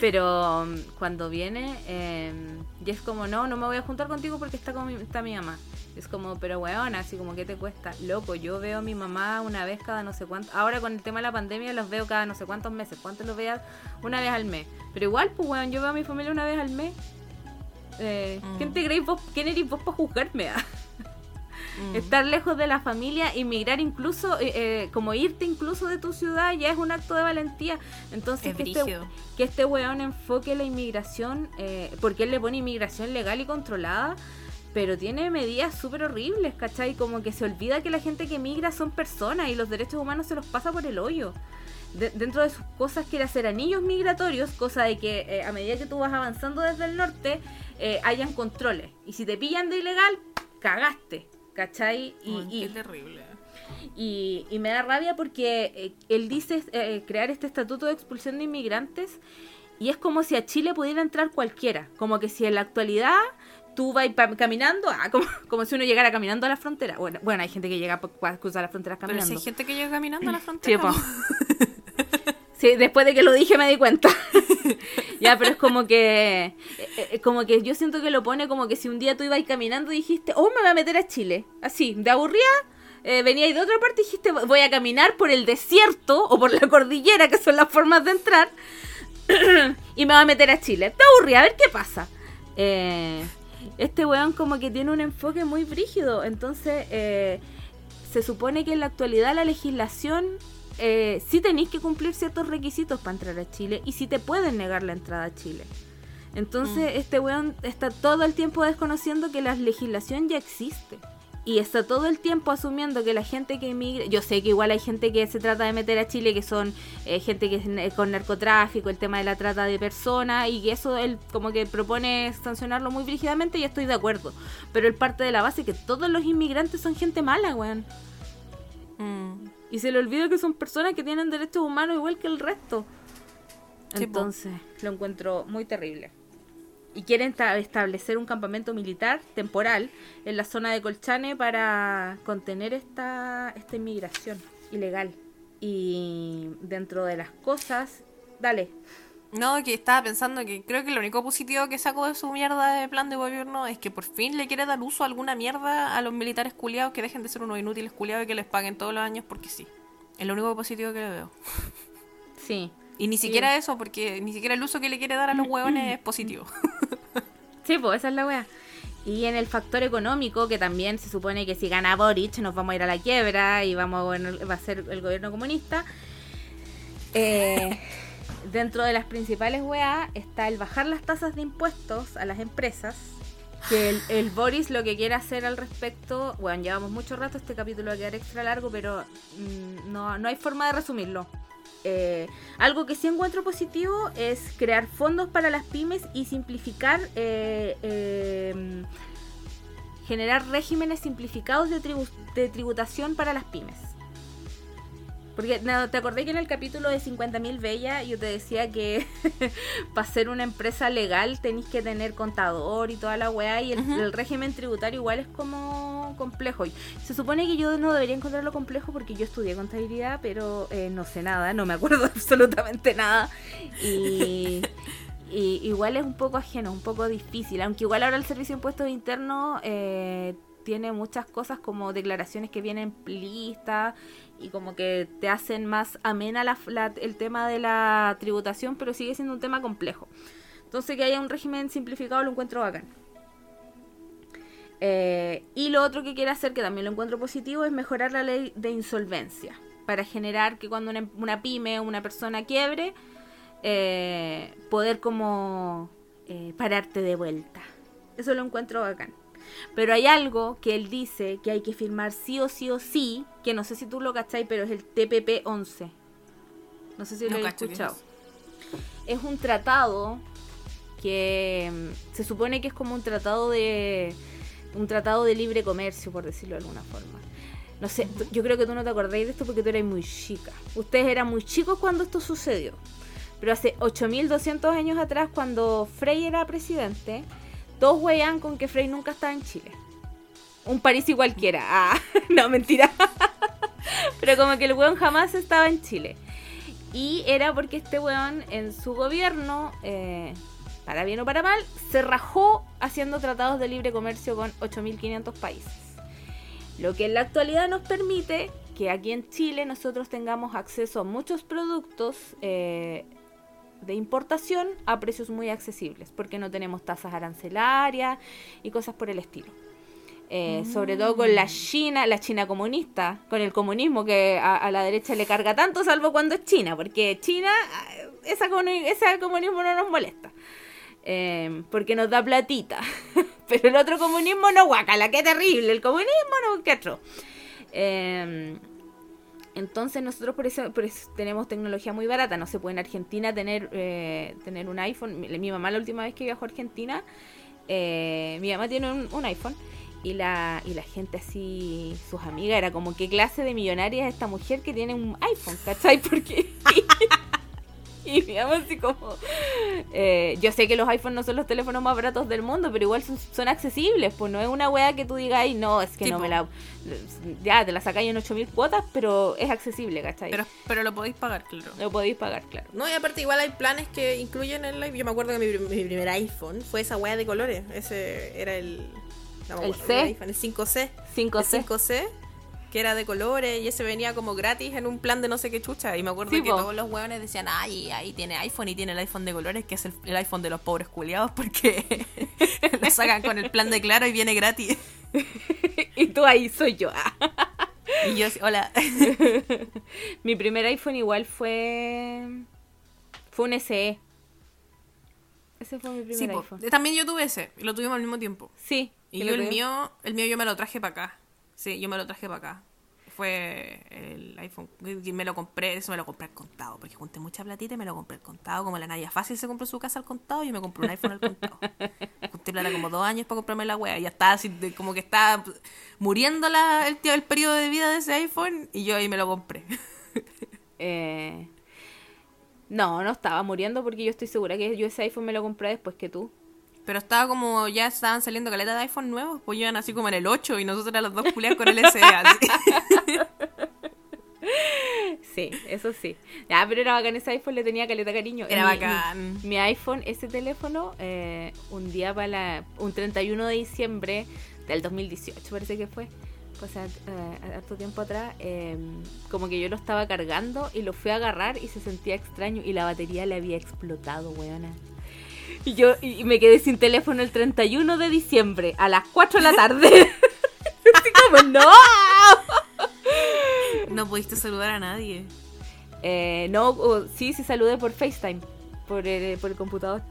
pero um, cuando viene, eh, y es como, no, no me voy a juntar contigo porque está, con mi, está mi mamá. Es como, pero weón, así como, ¿qué te cuesta? Loco, yo veo a mi mamá una vez cada no sé cuánto. Ahora con el tema de la pandemia los veo cada no sé cuántos meses. ¿Cuántos los veas? Una vez al mes. Pero igual, pues weón, yo veo a mi familia una vez al mes. Eh, ¿Quién te creéis vos? ¿Quién eres vos para juzgarme? Ah? Mm. Estar lejos de la familia, inmigrar incluso, eh, eh, como irte incluso de tu ciudad, ya es un acto de valentía. Entonces, que este, que este, weón enfoque la inmigración, eh, porque él le pone inmigración legal y controlada, pero tiene medidas súper horribles, ¿cachai? Como que se olvida que la gente que migra son personas y los derechos humanos se los pasa por el hoyo dentro de sus cosas quiere hacer anillos migratorios, cosa de que eh, a medida que tú vas avanzando desde el norte, eh, hayan controles. Y si te pillan de ilegal, cagaste, ¿cachai? Y, terrible. Y, me da rabia porque eh, él dice crear este estatuto de expulsión de inmigrantes y es como si a Chile pudiera entrar cualquiera, como que si en la actualidad tú vas caminando, ah, como, si uno llegara caminando a la frontera. Bueno, bueno hay gente que llega a cruzar las fronteras caminando. Pero si hay gente que llega caminando a la frontera. Sí, después de que lo dije me di cuenta. ya, pero es como que eh, eh, como que yo siento que lo pone como que si un día tú ibas caminando y dijiste, "Oh, me voy a meter a Chile." Así, de aburrida, eh, venía de otra parte y dijiste, "Voy a caminar por el desierto o por la cordillera, que son las formas de entrar." y me voy a meter a Chile. Te aburrida, a ver qué pasa. Este weón como que tiene un enfoque muy brígido, entonces se supone que en la actualidad la legislación eh, sí tenéis que cumplir ciertos requisitos para entrar a Chile y si te pueden negar la entrada a Chile. Entonces, mm. este weón está todo el tiempo desconociendo que la legislación ya existe y está todo el tiempo asumiendo que la gente que emigra, yo sé que igual hay gente que se trata de meter a Chile, que son eh, gente que es con narcotráfico, el tema de la trata de personas, y que eso él como que propone sancionarlo muy rígidamente, y estoy de acuerdo. Pero él parte de la base que todos los inmigrantes son gente mala, weón. Mm. Y se le olvida que son personas que tienen derechos humanos igual que el resto. Entonces, lo encuentro muy terrible y quieren establecer un campamento militar temporal en la zona de Colchane para contener esta, esta inmigración ilegal. Y dentro de las cosas, dale. No, que estaba pensando que creo que lo único positivo que sacó de su mierda de plan de gobierno es que por fin le quiere dar uso a alguna mierda a los militares culiados que dejen de ser unos inútiles culiados y que les paguen todos los años porque sí. Es lo único positivo que le veo. Sí, y ni siquiera eso, porque ni siquiera el uso que le quiere dar a los hueones es positivo. sí, pues esa es la wea. Y en el factor económico, que también se supone que si gana Boric nos vamos a ir a la quiebra y vamos a, va a ser el gobierno comunista. Eh, dentro de las principales weas está el bajar las tasas de impuestos a las empresas. Que el, el, Boris lo que quiere hacer al respecto, bueno, llevamos mucho rato, este capítulo va a quedar extra largo, pero mm, no, no hay forma de resumirlo. Eh, algo que sí encuentro positivo es crear fondos para las pymes y simplificar, eh, em, generar regímenes simplificados de, de tributación para las pymes. Porque te acordé que en el capítulo de 50.000 Bella yo te decía que para ser una empresa legal tenéis que tener contador y toda la weá y el, régimen tributario igual es como complejo. Se supone que yo no debería encontrarlo complejo porque yo estudié contabilidad, pero eh, no sé nada, no me acuerdo absolutamente nada. Y... igual es un poco ajeno, un poco difícil, aunque igual ahora el Servicio de Impuestos Internos eh, tiene muchas cosas como declaraciones que vienen listas y como que te hacen más amena el tema de la tributación, pero sigue siendo un tema complejo. Entonces que haya un régimen simplificado lo encuentro bacán. Eh, y lo otro que quiere hacer, que también lo encuentro positivo, es mejorar la ley de insolvencia, para generar que cuando una, pyme o una persona quiebre, eh, poder como eh, pararte de vuelta. Eso lo encuentro bacán. Pero hay algo que él dice que hay que firmar sí o sí o sí, que no sé si tú lo cacháis, pero es el TPP 11. No sé si lo he escuchado. Es un tratado que mm, se supone que es como un tratado de un tratado de libre comercio, por decirlo de alguna forma. No sé, yo creo que tú no te acordáis de esto porque tú eras muy chica. Ustedes eran muy chicos cuando esto sucedió. Pero hace 8200 años atrás, cuando Frey era presidente, todos huean con que Frey nunca estaba en Chile. Un París y cualquiera. Ah, no, mentira. Pero como que el weón jamás estaba en Chile. Y era porque este weón en su gobierno, eh, para bien o para mal, se rajó haciendo tratados de libre comercio con 8.500 países. Lo que en la actualidad nos permite que aquí en Chile nosotros tengamos acceso a muchos productos eh, de importación a precios muy accesibles, porque no tenemos tasas arancelarias y cosas por el estilo. Eh, sobre todo con la mm. China, la China comunista, con el comunismo que a, la derecha le carga tanto, salvo cuando es China, porque China, eh, esa, ese comunismo no nos molesta, eh, porque nos da platita, pero el otro comunismo no guacala, qué terrible, el comunismo no, qué otro. Entonces nosotros por eso, tenemos tecnología muy barata. No se puede en Argentina tener, eh, tener un iPhone. Mi, mamá la última vez que viajó a Argentina, eh, mi mamá tiene un, iPhone y la, y la gente así, sus amigas, era como, ¿qué clase de millonaria es esta mujer que tiene un iPhone? ¿Cachai? Porque... y digamos así como... Eh, yo sé que los iPhones no son los teléfonos más baratos del mundo, pero igual son, accesibles, pues no es una wea que tú digas, ay, no, es que no me la... Ya, te la sacáis en 8000 cuotas, pero es accesible, ¿cachai? Pero, pero lo podéis pagar, claro. Lo podéis pagar, claro. No, y aparte igual hay planes que incluyen el Yo me acuerdo que mi, primer iPhone fue esa wea de colores. Ese era el... el C. El, 5C. 5C. El 5C que era de colores y ese venía como gratis en un plan de no sé qué chucha. Y me acuerdo que todos los hueones decían, ay, ahí tiene iPhone y tiene el iPhone de colores, que es el, iPhone de los pobres culiados, porque lo sacan con el plan de claro y viene gratis. y tú ahí soy yo. y yo, hola. Mi primer iPhone igual fue. Fue un SE. Ese fue mi primer iPhone. También yo tuve ese, y lo tuvimos al mismo tiempo. Sí. Y yo el mío, el mío yo me lo traje para acá. Sí, yo me lo traje para acá. Fue el iPhone. y Me lo compré, eso me lo compré al contado, porque junté mucha platita y me lo compré al contado. Como la Nadia Fácil se compró su casa al contado, yo me compré un iPhone al contado. Junté plata como dos años para comprarme la wea. Y ya estaba así, de- como que estaba muriendo la, el, tío- el periodo de vida de ese iPhone, y yo ahí me lo compré. Eh, no, no estaba muriendo porque yo estoy segura que yo ese iPhone me lo compré después que tú. Pero estaba como, ya estaban saliendo caletas de iPhone nuevos, pues iban así como en el 8 y nosotros eran los dos culiados con el SE así. Sí, eso sí. Ya, pero era bacán ese iPhone, le tenía caleta cariño. Era Mi- bacán. Mi, mi iPhone, ese teléfono, eh, un día para la, un 31 de diciembre del 2018, parece que fue. Pues eh, harto tiempo atrás, eh, como que yo lo estaba cargando y lo fui a agarrar y se sentía extraño y la batería le había explotado, weona. Y yo y me quedé sin teléfono el 31 de diciembre a las 4 de la tarde. Así como, no. No pudiste saludar a nadie. Eh, no, o- sí, sí saludé por FaceTime, por el, por el computador.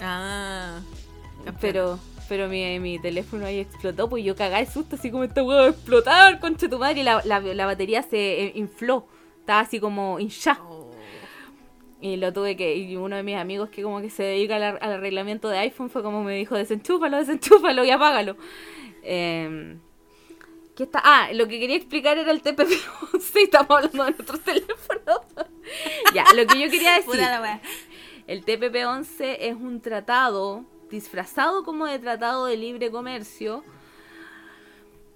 Ah. Pero pero mi, mi teléfono ahí explotó, pues yo cagá de susto, así como va a explotar, concha tu madre, y la, la, la batería se eh, infló, estaba así como hinchada. Oh. Y lo tuve que, y uno de mis amigos que como que se dedica al, al arreglamiento de iPhone fue como me dijo, desenchúfalo, desenchúfalo y apágalo. Eh, ¿Qué está? Ah, lo que quería explicar era el TPP-11 y estamos hablando de nuestros teléfonos. ya, lo que yo quería decir. Pura la wea. El TPP-11 es un tratado disfrazado como de tratado de libre comercio,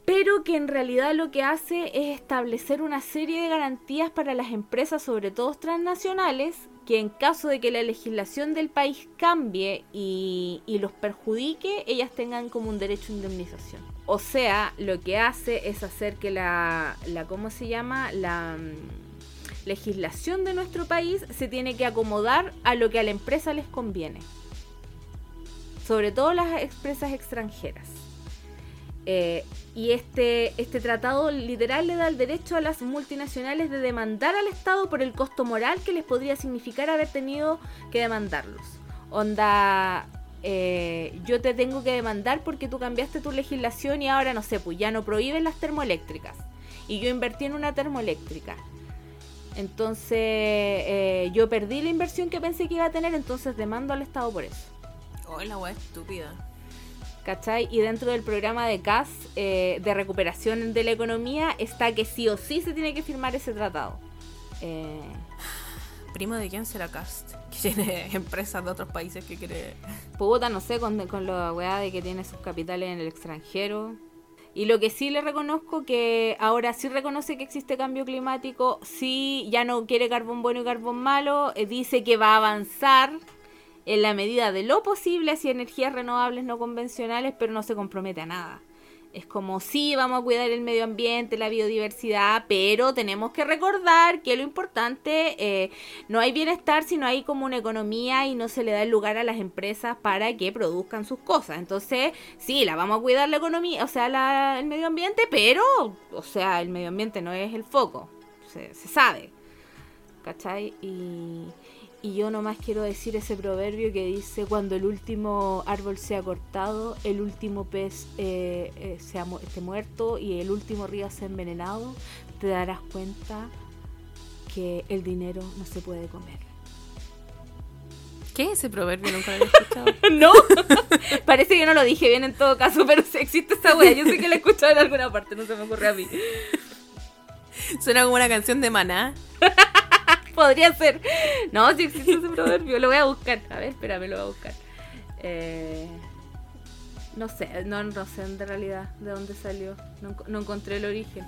pero que en realidad lo que hace es establecer una serie de garantías para las empresas, sobre todo transnacionales, que en caso de que la legislación del país cambie y, los perjudique, ellas tengan como un derecho a indemnización. O sea, lo que hace es hacer que la, la ¿cómo se llama? La mm, legislación de nuestro país se tiene que acomodar a lo que a la empresa les conviene. Sobre todo las empresas extranjeras. Eh, y este, este tratado literal le da el derecho a las multinacionales de demandar al Estado por el costo moral que les podría significar haber tenido que demandarlos. Onda, eh, yo te tengo que demandar porque tú cambiaste tu legislación y ahora no sé, pues ya no prohíben las termoeléctricas. Y yo invertí en una termoeléctrica. Entonces, eh, yo perdí la inversión que pensé que iba a tener, entonces demando al Estado por eso. Oh, la wea estúpida. ¿Cachai? Y dentro del programa de CAS eh, de recuperación de la economía está que sí o sí se tiene que firmar ese tratado. Eh, ¿Primo de quién será Cast? Que tiene empresas de otros países que quiere. puta, no sé, con, con la weá de que tiene sus capitales en el extranjero. Y lo que sí le reconozco que ahora sí reconoce que existe cambio climático, sí ya no quiere carbón bueno y carbón malo, eh, dice que va a avanzar en la medida de lo posible hacia energías renovables no convencionales, pero no se compromete a nada. Es como, sí, vamos a cuidar el medio ambiente, la biodiversidad, pero tenemos que recordar que lo importante, eh, no hay bienestar si no hay como una economía y no se le da el lugar a las empresas para que produzcan sus cosas. Entonces, sí, la vamos a cuidar la economía, o sea, la- el medio ambiente, pero, o sea, el medio ambiente no es el foco, se, se sabe. ¿Cachai? Y, y yo nomás quiero decir ese proverbio que dice, cuando el último árbol sea cortado, el último pez eh, eh, sea mu- esté muerto y el último río sea envenenado, te darás cuenta que el dinero no se puede comer. ¿Qué es ese proverbio? Nunca lo había escuchado. No, parece que no lo dije bien en todo caso, pero existe esa wea. Yo sé que la he escuchado en alguna parte, no se me ocurre a mí. Suena como una canción de Maná. Podría ser. No, si existe ese proverbio, lo voy a buscar. A ver, espérame, lo voy a buscar. Eh, no sé, no, no sé de realidad de dónde salió. No, enco- no encontré el origen.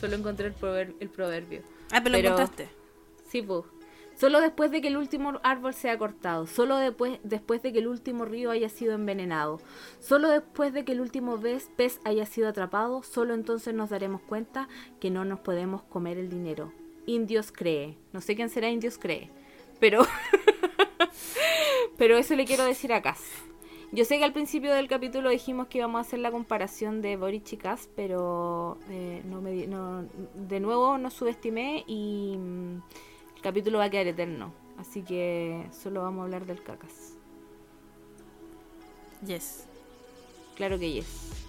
Solo encontré el, prover- el proverbio. Ah, pero lo encontraste. Sí, pues. Solo después de que el último árbol sea cortado, solo después, después de que el último río haya sido envenenado, solo después de que el último pez, pez haya sido atrapado, solo entonces nos daremos cuenta que no nos podemos comer el dinero. Indios cree. No sé quién será Indios cree, pero pero eso le quiero decir a Cass. Yo sé que al principio del capítulo dijimos que íbamos a hacer la comparación de Boric y Cass, pero eh, no me no- de nuevo nos subestimé y mm, el capítulo va a quedar eterno. Así que solo vamos a hablar del cacas. Yes. Claro que yes.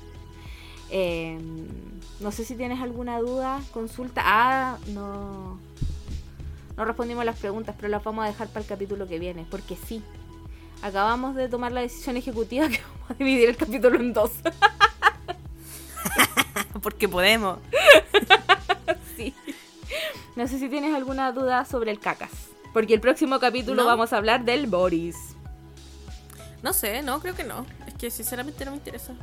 Eh, no sé si tienes alguna duda, consulta. Ah, no. No respondimos las preguntas, pero las vamos a dejar para el capítulo que viene, porque sí. Acabamos de tomar la decisión ejecutiva que vamos a dividir el capítulo en dos. Porque podemos. sí. No sé si tienes alguna duda sobre el cacas. Porque el próximo capítulo No. vamos a hablar del Boris. No sé, no, creo que no. Es que sinceramente no me interesa.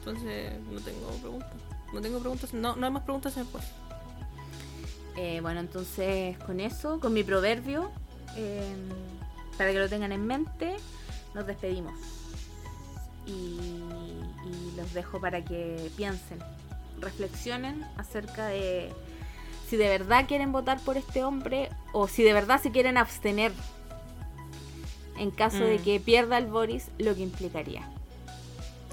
Entonces, no tengo preguntas. No tengo preguntas. No, no hay más preguntas después. Eh, bueno, entonces con eso, con mi proverbio, eh, para que lo tengan en mente, nos despedimos. Y, y los dejo para que piensen, reflexionen acerca de si de verdad quieren votar por este hombre o si de verdad se quieren abstener en caso de Mm. que pierda el Boris, lo que implicaría.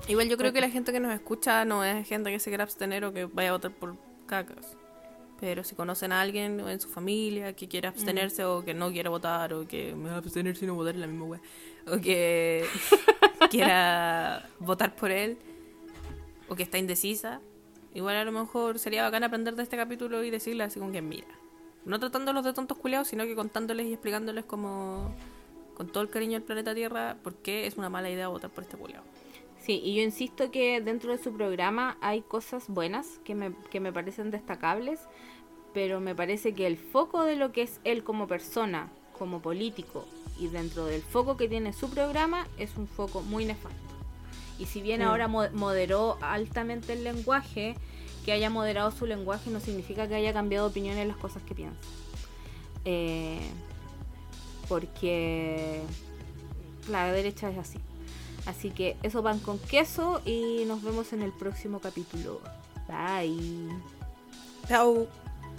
Igual yo creo que la gente que nos escucha no es gente que se quiera abstener o que vaya a votar por cacas. Pero si conocen a alguien en su familia que quiere abstenerse o que no quiere votar o que me va a abstener si no votar en la misma wea o que quiera votar por él o que está indecisa, igual a lo mejor sería bacán aprender de este capítulo y decirle así como que mira, no tratándolos de tontos culiados, sino que contándoles y explicándoles como con todo el cariño del planeta Tierra por qué es una mala idea votar por este culiado. Sí, y yo insisto que dentro de su programa hay cosas buenas que me, que me parecen destacables, pero me parece que el foco de lo que es él como persona, como político, y dentro del foco que tiene su programa, es un foco muy nefasto. Y si bien Mm. ahora mo- moderó altamente el lenguaje, que haya moderado su lenguaje no significa que haya cambiado de opinión en las cosas que piensa. Eh, porque la derecha es así. Así que eso van con queso y nos vemos en el próximo capítulo. Bye. Chao.